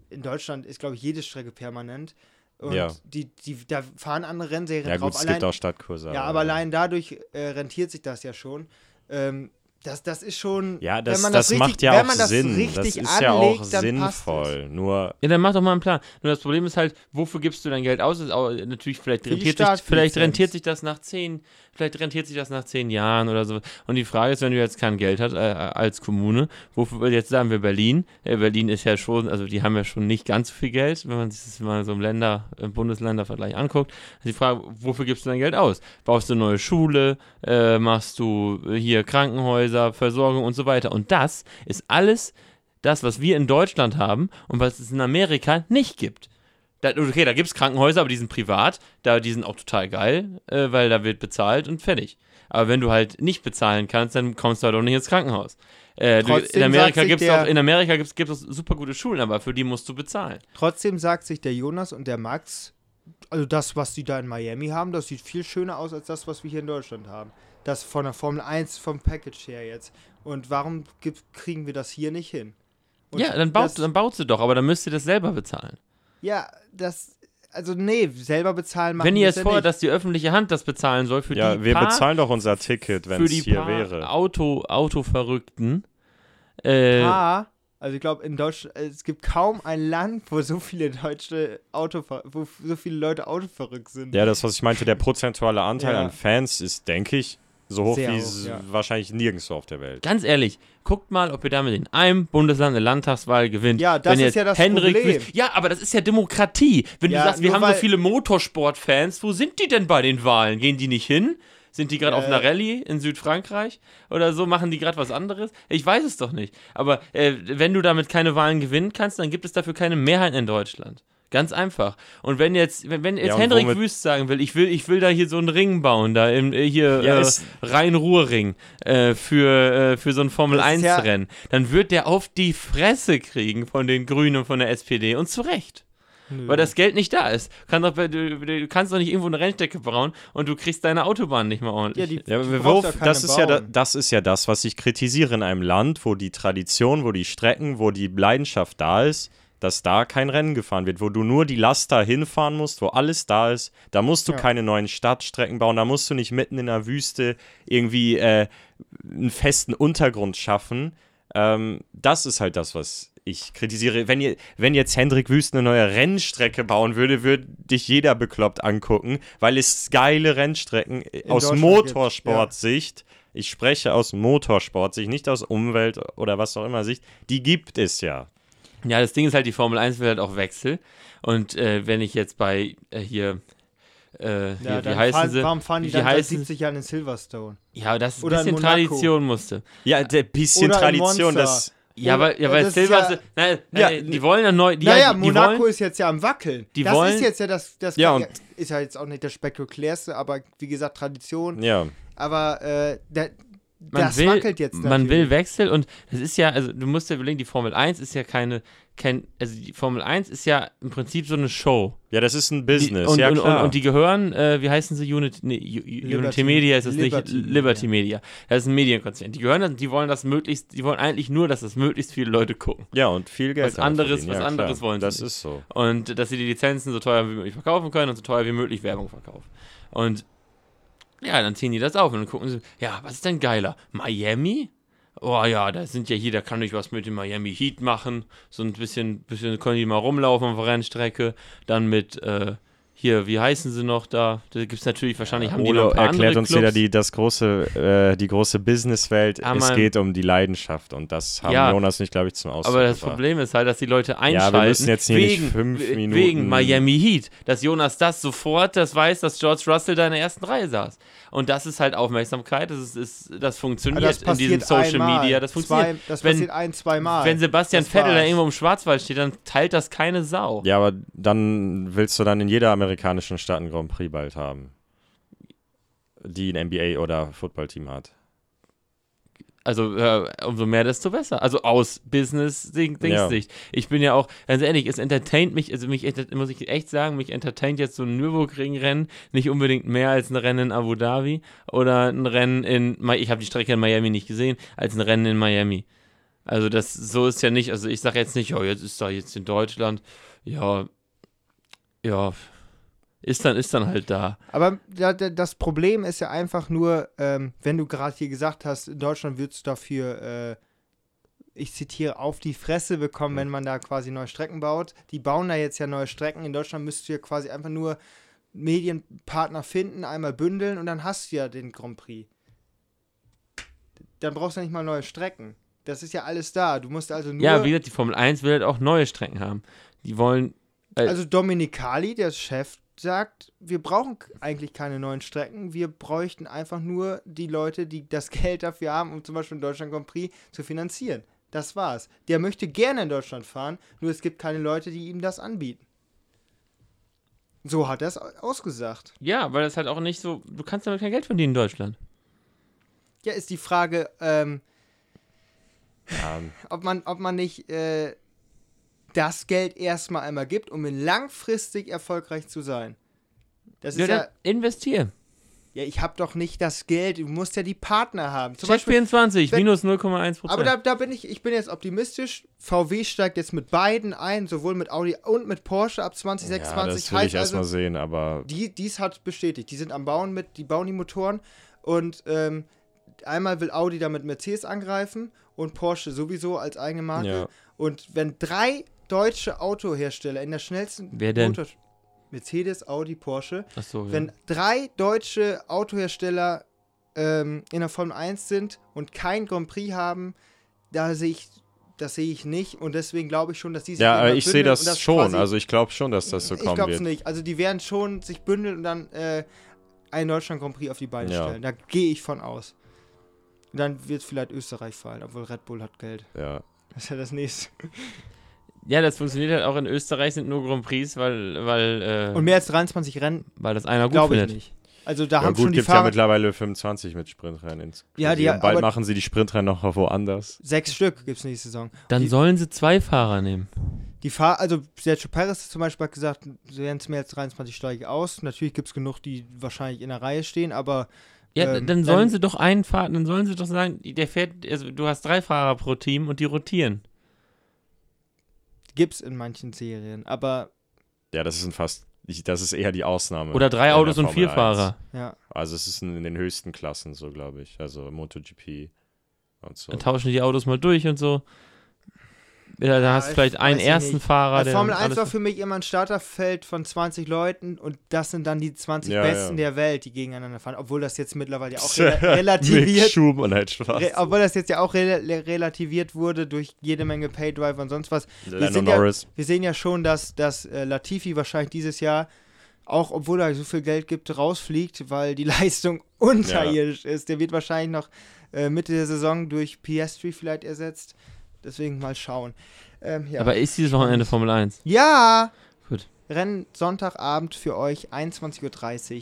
in Deutschland ist, glaube ich, jede Strecke permanent. Und Ja. die, die, da fahren andere Rennserien Ja, gut, drauf. es Allein, gibt auch Stadtkurse. ja, aber allein dadurch äh, rentiert sich das ja schon. Ähm, das, das ist schon. Ja, das, wenn man das, richtig, macht ja wenn auch man das Sinn. Das ist ja auch anlegt, passt es. sinnvoll. Nur, Ja, dann mach doch mal einen Plan. Nur das Problem ist halt, wofür gibst du dein Geld aus? Ist auch, natürlich, vielleicht rentiert, sich, vielleicht rentiert sich das nach zehn, vielleicht rentiert sich das nach zehn Jahren oder so. Und die Frage ist, wenn du jetzt kein Geld hast äh, als Kommune, wofür, jetzt sagen wir Berlin. Äh, Berlin ist ja schon, also die haben ja schon nicht ganz so viel Geld, wenn man sich das mal so im Länder, im Bundesländervergleich anguckt. Also die Frage, wofür gibst du dein Geld aus? Baust du eine neue Schule, äh, machst du hier Krankenhäuser, Versorgung und so weiter. Und das ist alles das, was wir in Deutschland haben und was es in Amerika nicht gibt. Da, okay, da gibt es Krankenhäuser, aber die sind privat, da, die sind auch total geil, äh, weil da wird bezahlt und fertig. Aber wenn du halt nicht bezahlen kannst, dann kommst du halt auch nicht ins Krankenhaus. Äh, du, in Amerika gibt es auch, in Amerika gibt's, gibt es super gute Schulen, aber für die musst du bezahlen. Trotzdem sagt sich der Jonas und der Max, also das, was die da in Miami haben, das sieht viel schöner aus als das, was wir hier in Deutschland haben. Das von der Formel 1 vom Package her jetzt. Und warum gibt, kriegen wir das hier nicht hin? Und ja, dann baut, das, dann baut sie doch, aber dann müsst ihr das selber bezahlen. Ja, das, also nee, selber bezahlen machen Wenn ihr ja vorhat, nicht. dass die öffentliche Hand das bezahlen soll, für ja, die wir paar, bezahlen doch unser Ticket, wenn für es die hier paar wäre. Auto, Autoverrückten, äh, Ah, also ich glaube, in Deutschland, es gibt kaum ein Land, wo so viele deutsche Autover wo so viele Leute autoverrückt sind. Ja, das, was ich meinte, der prozentuale Anteil Ja. an Fans ist, denke ich, so hoch Sehr wie hoch, es ja. wahrscheinlich nirgendwo auf der Welt. Ganz ehrlich, guckt mal, ob ihr damit in einem Bundesland eine Landtagswahl gewinnt. Ja, das Wenn ist ja das Hendrik Problem. Wüst- Ja, aber das ist ja Demokratie. Wenn Ja, du sagst, wir haben so viele Motorsportfans, wo sind die denn bei den Wahlen? Gehen die nicht hin? Sind die gerade auf Äh. einer Rallye in Südfrankreich oder so? Machen die gerade was anderes? Ich weiß es doch nicht. Aber äh, wenn du damit keine Wahlen gewinnen kannst, dann gibt es dafür keine Mehrheit in Deutschland. Ganz einfach. Und wenn jetzt, wenn, wenn jetzt Ja, Hendrik womit- Wüst sagen will, ich will, ich will da hier so einen Ring bauen, da im, äh, hier Ja, äh, Rhein-Ruhr-Ring äh, für, äh, für so ein Das ist ja- Formel-1-Rennen, dann wird der auf die Fresse kriegen von den Grünen und von der SPD. Und zu Recht. Nö. Weil das Geld nicht da ist. Kann doch, du, du kannst doch nicht irgendwo eine Rennstrecke bauen und du kriegst deine Autobahn nicht mehr ordentlich. ja, die, Ja, ja keine das, ist ja da, bauen. das ist ja das, was ich kritisiere in einem Land, wo die Tradition, wo die Strecken, wo die Leidenschaft da ist, dass da kein Rennen gefahren wird, wo du nur die Laster hinfahren musst, wo alles da ist. Da musst du Ja. keine neuen Stadtstrecken bauen, da musst du nicht mitten in der Wüste irgendwie äh, einen festen Untergrund schaffen. Ähm, das ist halt das, was ich kritisiere. Wenn, ihr, wenn jetzt Hendrik Wüst eine neue Rennstrecke bauen würde, würde dich jeder bekloppt angucken, weil es geile Rennstrecken äh, In aus Motorsportsicht, ich spreche aus Motorsportsicht, nicht aus Umwelt oder was auch immer Sicht, die gibt es ja. Ja, das Ding ist halt, die Formel 1 will halt auch Wechsel. Und äh, wenn ich jetzt bei äh, hier, äh, Ja, wie dann heißen fahren, sie? warum fahren die wie dann heißen 70 Jahren in Silverstone? Ja, das ist ein bisschen. Tradition musste. Ja, der bisschen Oder Tradition, das. Ja, weil, ja, weil das ist Silver, ja- nein, Ja, nein, die wollen ja neu, die, naja, die Monaco wollen, ist jetzt ja am Wackeln. Die das wollen- ist jetzt ja das, das Ja, und- ist ja jetzt auch nicht das spektakulärste, aber wie gesagt, Tradition. Ja. Aber äh, der, man das will, wackelt jetzt man natürlich. will Wechsel und das ist ja, also du musst dir überlegen, die Formel 1 ist ja keine, kein, also die Formel 1 ist ja im Prinzip so eine Show. Ja, das ist ein Die, Business, und, ja und, klar. und, und die gehören, äh, wie heißen sie, Unity, nee, U- U- Liberty- Unity Media ist es Liberty nicht. Liberty Media. Das ist ein Medienkonzern. Die gehören, die wollen das möglichst, die wollen eigentlich nur, dass das möglichst viele Leute gucken. ja, und viel Geld Was anderes- verdienen. was ja, anderes klar. wollen sie Das nicht. ist so. Und dass sie die Lizenzen so teuer wie möglich verkaufen können und so teuer wie möglich Werbung verkaufen. Und ja, dann ziehen die das auf und dann gucken sie, ja, was ist denn geiler? Miami? Oh ja, da sind ja hier, da kann ich was mit dem Miami Heat machen. So ein bisschen, bisschen können die mal rumlaufen auf der Rennstrecke. Dann mit, äh, hier, wie heißen sie noch da? Da gibt es natürlich, wahrscheinlich haben die noch Olo ein paar erklärt uns Clubs. wieder die, das große, äh, die große Businesswelt. Ah, es geht um die Leidenschaft und das haben Ja, Jonas nicht, glaube ich, zum Ausdruck Aber das gebracht. Problem ist halt, dass die Leute einschalten. müssen jetzt hier nicht wegen, fünf we- Minuten- Wegen Miami Heat. Dass Jonas das sofort, das weiß, dass George Russell da in der ersten Reihe saß. Und das ist halt Aufmerksamkeit. Das, ist, ist, das funktioniert das in diesem Social einmal, Media. Das funktioniert. Zwei, das wenn, passiert ein, zwei Mal. wenn Sebastian Das Vettel da irgendwo im Schwarzwald steht, dann teilt das keine Sau. Ja, aber dann willst du dann in jeder amerikanischen Stadt einen Grand Prix bald haben. Die ein NBA oder Footballteam hat. Also äh, umso mehr, desto besser. Also aus Business-Dingssicht. Ja. Ich bin ja auch, ganz ehrlich, es entertaint mich, also mich, muss ich echt sagen, mich entertaint jetzt so ein Nürburgring-Rennen nicht unbedingt mehr als ein Rennen in Abu Dhabi oder ein Rennen in, ich habe die Strecke in Miami nicht gesehen, als ein Rennen in Miami. Also das, so ist ja nicht, also ich sage jetzt nicht, ja, jetzt ist da jetzt in Deutschland, ja, ja, ist dann, ist dann halt da. Aber da, da, das Problem ist ja einfach nur, ähm, wenn du gerade hier gesagt hast, in Deutschland würdest du dafür, äh, ich zitiere, auf die Fresse bekommen, wenn man da quasi neue Strecken baut. Die bauen da jetzt ja neue Strecken. In Deutschland müsstest du ja quasi einfach nur Medienpartner finden, einmal bündeln und dann hast du ja den Grand Prix. Dann brauchst du ja nicht mal neue Strecken. Das ist ja alles da. Du musst also nur. Ja, wie gesagt, die Formel 1 will halt auch neue Strecken haben. Die wollen, äh, Also Dominicali, der Chef, sagt, wir brauchen eigentlich keine neuen Strecken, wir bräuchten einfach nur die Leute, die das Geld dafür haben, um zum Beispiel den Deutschland Grand Prix zu finanzieren. Das war's. Der möchte gerne in Deutschland fahren, nur es gibt keine Leute, die ihm das anbieten. So hat er es au- ausgesagt. Ja, weil das halt auch nicht so, du kannst damit kein Geld verdienen in Deutschland. Ja, ist die Frage, ähm, Ja, ob, man, ob man nicht äh, das Geld erstmal einmal gibt, um langfristig erfolgreich zu sein. Das Ja, ist ja, investier. ja, ich habe doch nicht das Geld, du musst ja die Partner haben. Zum Check Beispiel, 24, wenn- minus 0,1 Prozent. aber da, da bin ich, ich bin jetzt optimistisch. VW steigt jetzt mit beiden ein, sowohl mit Audi und mit Porsche ab ja 2026. das will ich erstmal also, sehen, aber die, dies hat bestätigt. Die sind am Bauen mit, die bauen die Motoren und ähm, einmal will Audi damit Mercedes angreifen und Porsche sowieso als eigene Marke. Ja. Und wenn drei deutsche Autohersteller in der schnellsten Wer denn? Motor Mercedes, Audi, Porsche, Achso, ja. wenn drei deutsche Autohersteller ähm, in der Formel 1 sind und kein Grand Prix haben, da sehe ich, das sehe ich nicht und deswegen glaube ich schon, dass die sich ja, aber ich sehe und das, schon. quasi- Also ich glaube schon, dass das so ich kommen glaube es wird. nicht. Also die werden schon sich bündeln und dann äh, einen Deutschland Grand Prix auf die Beine Ja. stellen. Da gehe ich von aus. Dann wird vielleicht Österreich fallen, obwohl Red Bull hat Geld. Ja. Das ist ja das nächste. ja, das funktioniert halt auch in Österreich sind nur Grand Prix, weil, weil, äh, Und mehr als 23 Rennen weil das einer gut glaube ich findet. nicht. Also da Ja haben gut, schon die gibt ja Fahrer mittlerweile 25 mit Sprintrennen. ins- Ja, die- Und bald aber- machen sie die Sprintrennen noch woanders. sechs Stück gibt es nächste Saison. Dann Die- sollen sie zwei Fahrer nehmen. Die Fahr also Sergio Perez zum Beispiel hat gesagt, sie werden es mehr als 23 steige aus. Natürlich gibt es genug, die wahrscheinlich in der Reihe stehen, aber Ja, Ähm, dann sollen dann- sie doch einen Fahrer, dann sollen sie doch sagen, der fährt, also du hast drei Fahrer pro Team und die rotieren. gibt es in manchen Serien. Aber Ja, das ist ein fast, ich- das ist eher die Ausnahme. Oder drei Autos und vier 1. Fahrer. ja, Also es ist in, in den höchsten Klassen so, glaube ich. Also MotoGP und so. Dann tauschen die Autos mal durch und so. Ja, dann hast du ich vielleicht einen ersten. Fahrer, der Formel dann 1 alles war für mich immer ein Starterfeld von 20 Leuten und das sind dann die 20 Ja, Besten ja. der Welt, die gegeneinander fahren. Obwohl das jetzt mittlerweile ja auch re relativiert, Schumann halt Spaß. re obwohl das jetzt ja auch re relativiert wurde durch jede Menge Paydriver und sonst was. Lando sind ja-. Wir sehen ja schon, dass, dass äh, Latifi wahrscheinlich dieses Jahr, auch obwohl er so viel Geld gibt, rausfliegt, weil die Leistung unterirdisch ist. Der wird wahrscheinlich noch äh, Mitte der Saison durch Piastri vielleicht ersetzt. Deswegen mal schauen. Ähm, ja. Aber ist dieses Wochenende Formel 1? ja! Gut. Rennen Sonntagabend für euch 21.30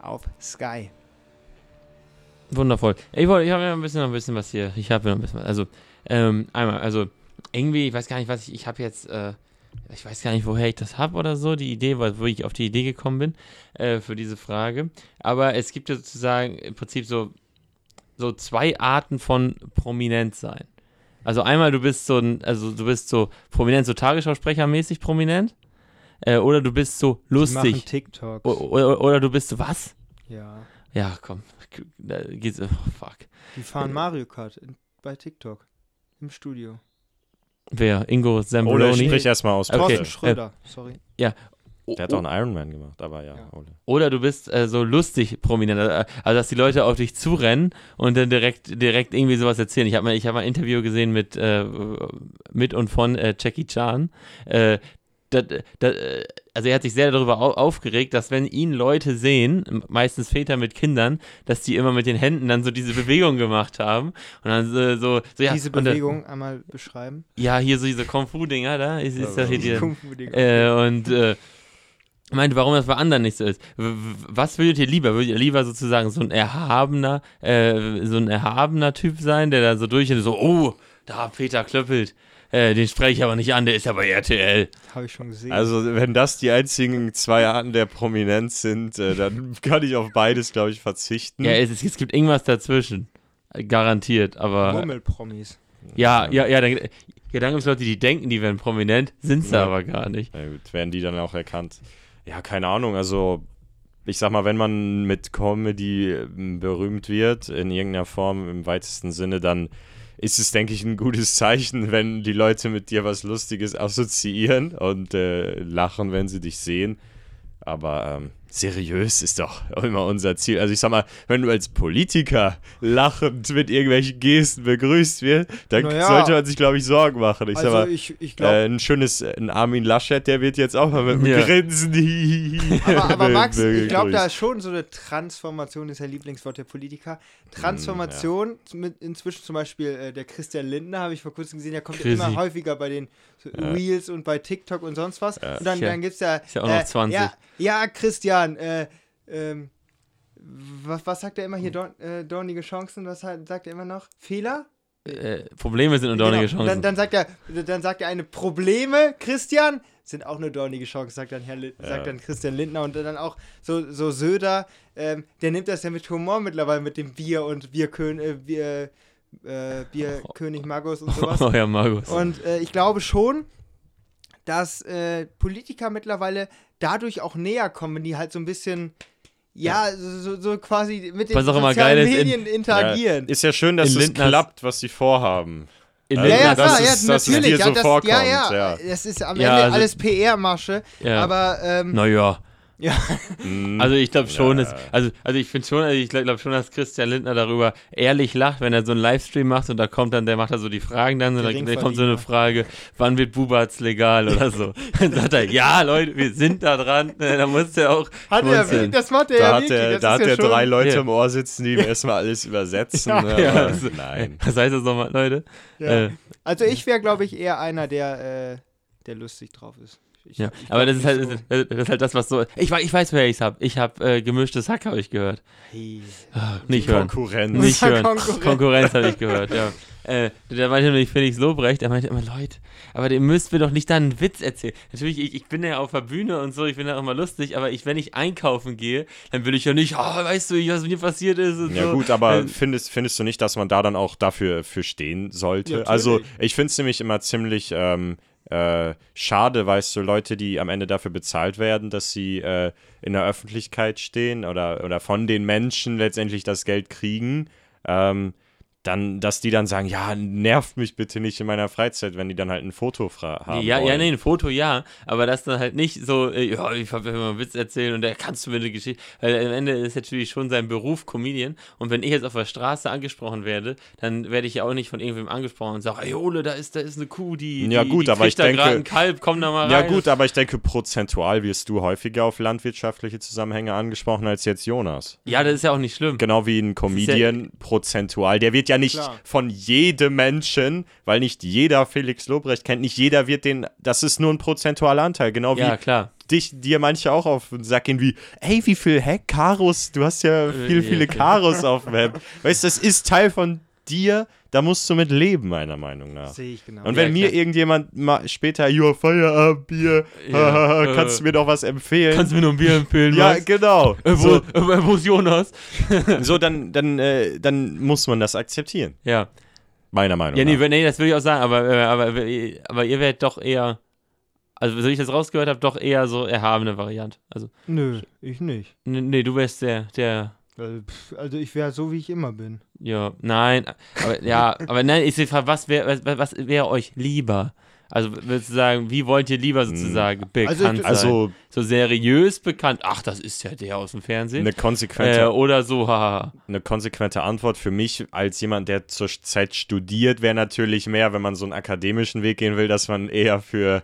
Uhr auf Sky. Wundervoll. Ich, wollte- ich habe ja ein bisschen noch ein bisschen was hier. Ich habe ja noch ein bisschen was. Also, ähm, einmal, also irgendwie, ich weiß gar nicht, was ich, ich habe jetzt, äh, ich weiß gar nicht, woher ich das habe oder so, die Idee, wo ich auf die Idee gekommen bin, äh, für diese Frage. Aber es gibt ja sozusagen im Prinzip so, so zwei Arten von prominent sein. Also einmal, du bist so ein, also du bist so prominent, so Tagesschausprechermäßig prominent. Äh, oder du bist so Die machen lustig. TikToks. O- Oder, oder du bist so, was? Ja. Ja, komm. Da geht's. Oh, fuck. Die fahren Mario Kart in, bei TikTok. Im Studio. Wer? Ingo Ole, Zamboloni? sprich erstmal aus. Okay. Thorsten. Schröder, sorry. Der hat auch einen Ironman gemacht, aber ja, Ja. Oder du bist äh, so lustig prominent, äh, also dass die Leute auf dich zurennen und dann direkt, direkt irgendwie sowas erzählen. Ich habe mal, ich hab mal ein Interview gesehen mit, äh, mit und von äh, Jackie Chan. Äh, dat, dat, äh, also er hat sich sehr darüber au aufgeregt, dass wenn ihn Leute sehen, meistens Väter mit Kindern, dass die immer mit den Händen dann so diese Bewegung gemacht haben und dann so, so, so ja, Diese und dann- Bewegung einmal beschreiben. ja, hier so diese Kung Fu Dinger da, ist, ist das hier die, Kung-Fu-Bewegung. Äh, und äh, meinte, warum das bei anderen nicht so ist. Was würdet ihr lieber? Würdet ihr lieber sozusagen so ein erhabener, äh, so ein erhabener Typ sein, der da so durch und so, oh, da Peter Klöppelt, äh, den spreche ich aber nicht an, der ist ja bei RTL. Habe ich schon gesehen. Also, wenn das die einzigen zwei Arten der Prominenz sind, äh, dann kann ich auf beides, glaube ich, verzichten. Ja, es, es, es gibt irgendwas dazwischen. Garantiert, aber. Murmelpromis. Ja, ja, ja, dann, ja, dann gibt es Leute, die denken, die wären prominent, sind sie Ja. aber gar nicht. Na gut, werden die dann auch erkannt. Ja, keine Ahnung, also ich sag mal, wenn man mit Comedy ähm, berühmt wird, in irgendeiner Form im weitesten Sinne, dann ist es, denke ich, ein gutes Zeichen, wenn die Leute mit dir was Lustiges assoziieren und äh, lachen, wenn sie dich sehen. Aber ähm, seriös ist doch immer unser Ziel. Also ich sag mal, wenn du als Politiker lachend mit irgendwelchen Gesten begrüßt wirst, dann Naja. sollte man sich, glaube ich, Sorgen machen. Ich sag Also mal, ich, ich glaube, äh, ein schönes, äh, ein Armin Laschet, der wird jetzt auch mal mit einem Ja. Grinsen. aber, aber be- Max, ich glaube, da ist schon so eine Transformation, ist ja Lieblingswort der Politiker. Transformation, mit inzwischen zum Beispiel äh, der Christian Lindner, habe ich vor kurzem gesehen, der kommt ja Chrissy. immer häufiger bei den so Reels und bei TikTok und sonst was. Und dann, Ja. dann gibt es ja. Ist ja auch noch äh, 20. Ja, ja Christian, äh, ähm, was, was sagt er immer hier? Dorn, äh, dornige Chancen, was halt- sagt er immer noch? Fehler? Äh, Probleme sind und dornige Genau. Chancen. Dann, dann sagt er, dann sagt er eine Probleme, Christian, sind auch nur dornige Chancen, sagt dann Herr Lind, sagt dann Christian Lindner und dann auch so, so Söder, ähm, der nimmt das ja mit Humor mittlerweile mit dem Bier und Bierkön äh, Bier, äh, Bierkönig Magus und sowas. oh ja, Markus. Und äh, ich glaube schon, dass äh, Politiker mittlerweile dadurch auch näher kommen, wenn die halt so ein bisschen, ja, So, so, so quasi mit den Was sozialen geil ist, in- Medien interagieren. Ist ja schön, dass In es Lindners- klappt, was sie vorhaben. In Also Ja, ja, klar, ist- ja, natürlich. dir ja, so das, vorkommt, ja, ja, ja. Das ist am Ja, Ende also- alles PR-Masche, Ja. aber ähm, Naja. Ja, Hm, Also ich glaube schon, Ja. dass, also, also ich finde schon, also ich glaube schon, dass Christian Lindner darüber ehrlich lacht, wenn er so einen Livestream macht und da kommt dann, der macht da so die Fragen dann und dann, dann kommt so eine Frage, wann wird Bubatz legal oder so. dann sagt er, ja Leute, wir sind da dran, Ne, da muss er auch hat er, das macht er da ja hat wirklich. er, das da ist hat ja er schon, drei Leute Ja. im Ohr sitzen, die ihm erstmal alles übersetzen. Ja, ja, aber also- nein. Was heißt das nochmal, Leute? Ja. Äh, Also ich wäre, glaube ich, eher einer, der, äh, der lustig drauf ist. Ich, ja. ich Aber das ist, halt, nicht das ist- das ist halt das, was so. Ich, ich weiß, wer ich hab. Ich habe äh, gemischtes Hack, habe ich gehört. Hey. Ah, nicht hören. Konkurrenz. Nicht hören. Konkurrenz. Konkurrenz, habe ich gehört, ja. Äh, der meinte nämlich Felix Lobrecht, er meinte immer, Leute, aber ihr müsst mir doch nicht da einen Witz erzählen. Natürlich, ich, ich bin ja auf der Bühne und so, ich bin ja auch mal lustig, aber ich, wenn ich einkaufen gehe, dann will ich ja nicht, oh, weißt du, was mir passiert ist und Ja so. gut, aber Ähm, findest, findest du nicht, dass man da dann auch dafür für stehen sollte? Natürlich. also ich finde es nämlich immer ziemlich ähm, äh, schade, weißt du, Leute, die am Ende dafür bezahlt werden, dass sie äh, in der Öffentlichkeit stehen oder, oder von den Menschen letztendlich das Geld kriegen, ähm, dann, dass die dann sagen, ja, nervt mich bitte nicht in meiner Freizeit, wenn die dann halt ein Foto haben ja, wollen. ja, nee, ein Foto ja, aber das dann halt nicht so, äh, ja, ich will mal einen Witz erzählen und da kannst du mir eine Geschichte, weil am Ende ist natürlich schon sein Beruf Comedian und wenn ich jetzt auf der Straße angesprochen werde, dann werde ich ja auch nicht von irgendwem angesprochen und sage, ey Ole, da ist, da ist eine Kuh, die, Ja, die, gut, die aber ich da denke- gerade ein Kalb, komm da mal rein. Ja gut, aber ich denke, prozentual wirst du häufiger auf landwirtschaftliche Zusammenhänge angesprochen als jetzt Jonas. Ja, das ist ja auch nicht schlimm. Genau wie ein Comedian prozentual. Der wird ja nicht Klar. von jedem Menschen, weil nicht jeder Felix Lobrecht kennt, nicht jeder wird den, das ist nur ein prozentualer Anteil. Genau wie Ja, klar. dich, dir manche auch auf den Sack gehen wie, ey, wie viel Heck, Karos, du hast ja viel, ja, viele okay. Karos auf dem Hemd. Weißt du, das ist Teil von dir, da musst du mit leben, meiner Meinung nach. Sehe ich genau. Und wenn Ja, mir klar. irgendjemand mal später, your Feierabendbier, Ja, kannst äh, du mir doch was empfehlen? Kannst du mir nur ein Bier empfehlen? ja, was? genau. Äh, wo, So, äh, wo ist Jonas? so dann, dann, äh, dann muss man das akzeptieren, Ja. meiner Meinung Ja, nee, nach. nee, das würde ich auch sagen, aber, äh, aber, aber ihr werdet doch eher, also so wie ich das rausgehört habe, doch eher so erhabene Variante. Also, Nö, ich nicht. nee, du wärst der, der, Also, ich wäre so, wie ich immer bin. ja, nein, aber ja, aber nein, ich frage, was wäre was, was wäre euch lieber? Also würdest du sagen, wie wollt ihr lieber sozusagen bekannt Also ich- sein? Also so seriös bekannt, ach, das ist ja der aus dem Fernsehen. eine konsequente, Äh, oder so, haha. eine konsequente Antwort für mich als jemand, der zur Zeit studiert, wäre natürlich mehr, wenn man so einen akademischen Weg gehen will, dass man eher für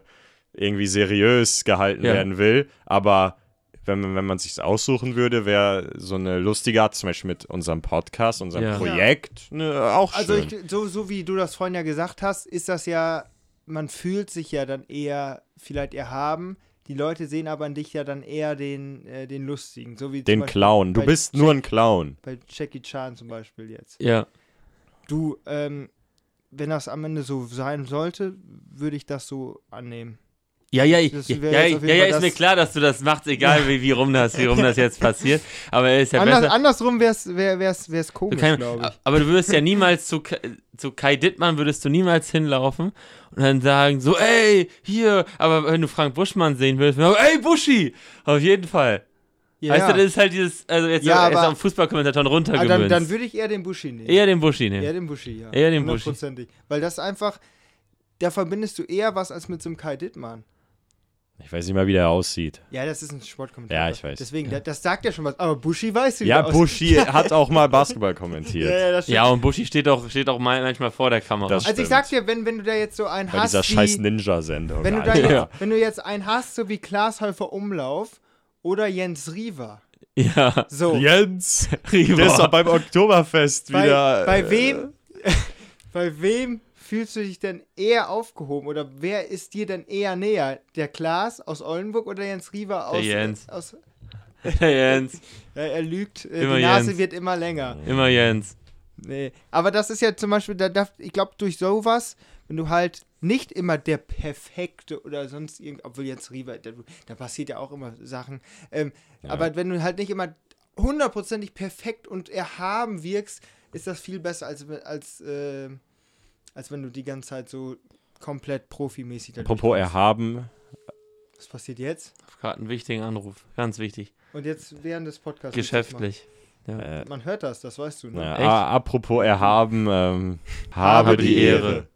irgendwie seriös gehalten Ja. werden will. Aber wenn man, wenn man sich aussuchen würde, wäre so eine lustige Art, zum Beispiel mit unserem Podcast, unserem Ja. Projekt, ne, auch Also schön. ich, so, so wie du das vorhin ja gesagt hast, ist das ja, man fühlt sich ja dann eher vielleicht erhaben. Die Leute sehen aber an dich ja dann eher den, äh, den Lustigen. So wie Den Clown. Du bist nur ein Clown. Bei Jackie Chan zum Beispiel jetzt. Ja. Du, ähm, wenn das am Ende so sein sollte, würde ich das so annehmen. Ja, ja, ja, ja, ja, ist mir klar, dass du das machst, egal wie, wie rum das, wie rum das jetzt passiert. Aber ist ja Anders, besser. andersrum wäre es wär, wär's, wär's Du komisch, glaube ich. aber du würdest ja niemals zu, zu Kai Dittmann würdest du niemals hinlaufen und dann sagen so, ey, hier, aber wenn du Frank Buschmann sehen willst, dann, ey, Buschi, auf jeden Fall. Ja, weißt du, das ist halt dieses, also jetzt, Ja, aber- am Fußballkommentatoren aber runtergemünzt. dann, dann würde ich eher den Buschi nehmen. Eher den Buschi nehmen. Eher den Buschi, ja. Eher den Buschi. Weil das einfach, da verbindest du eher was als mit so einem Kai Dittmann. Ich weiß nicht mal, wie der aussieht. Ja, das ist ein Sportkommentator. Ja, ich weiß. Deswegen, das, das sagt ja schon was. Aber Buschi weiß, wie Ja, der aussieht. Buschi hat auch mal Basketball kommentiert. Ja, ja, das stimmt. Ja, und Buschi steht auch, steht auch mal- manchmal vor der Kamera. Das also ich stimmt. sag dir, wenn, wenn du da jetzt so einen Bei hast, dieser wie, scheiß Ninja-Sendung. wenn du da jetzt, wenn du jetzt einen hast, so wie Klaas Häufer Umlauf oder Jens Riewer. ja. So, Jens, Rieber. der ist doch beim Oktoberfest bei, wieder. bei äh, wem, bei wem fühlst du dich denn eher aufgehoben oder wer ist dir denn eher näher? Der Klaas aus Oldenburg oder Jens Riewer aus, Der Jens. aus Der Jens. ja, er lügt, äh, Immer die Nase Jens. wird immer länger. Immer Jens. Nee. Aber das ist ja zum Beispiel, da darf, ich glaube, durch sowas, wenn du halt nicht immer der Perfekte oder sonst irgend, obwohl jetzt Riva, da, da passiert ja auch immer Sachen, ähm, aber wenn du halt nicht immer hundertprozentig perfekt und erhaben wirkst, ist das viel besser, als, als, äh, als wenn du die ganze Zeit so komplett profimäßig da Apropos erhaben. Was passiert jetzt? Gerade einen wichtigen Anruf. Ganz wichtig. Und jetzt während des Podcasts. Geschäftlich. Ja. Äh, Man hört das, das weißt du, ne? na, Echt? a- apropos erhaben. Ähm, Habe habe die die Ehre. Ehre.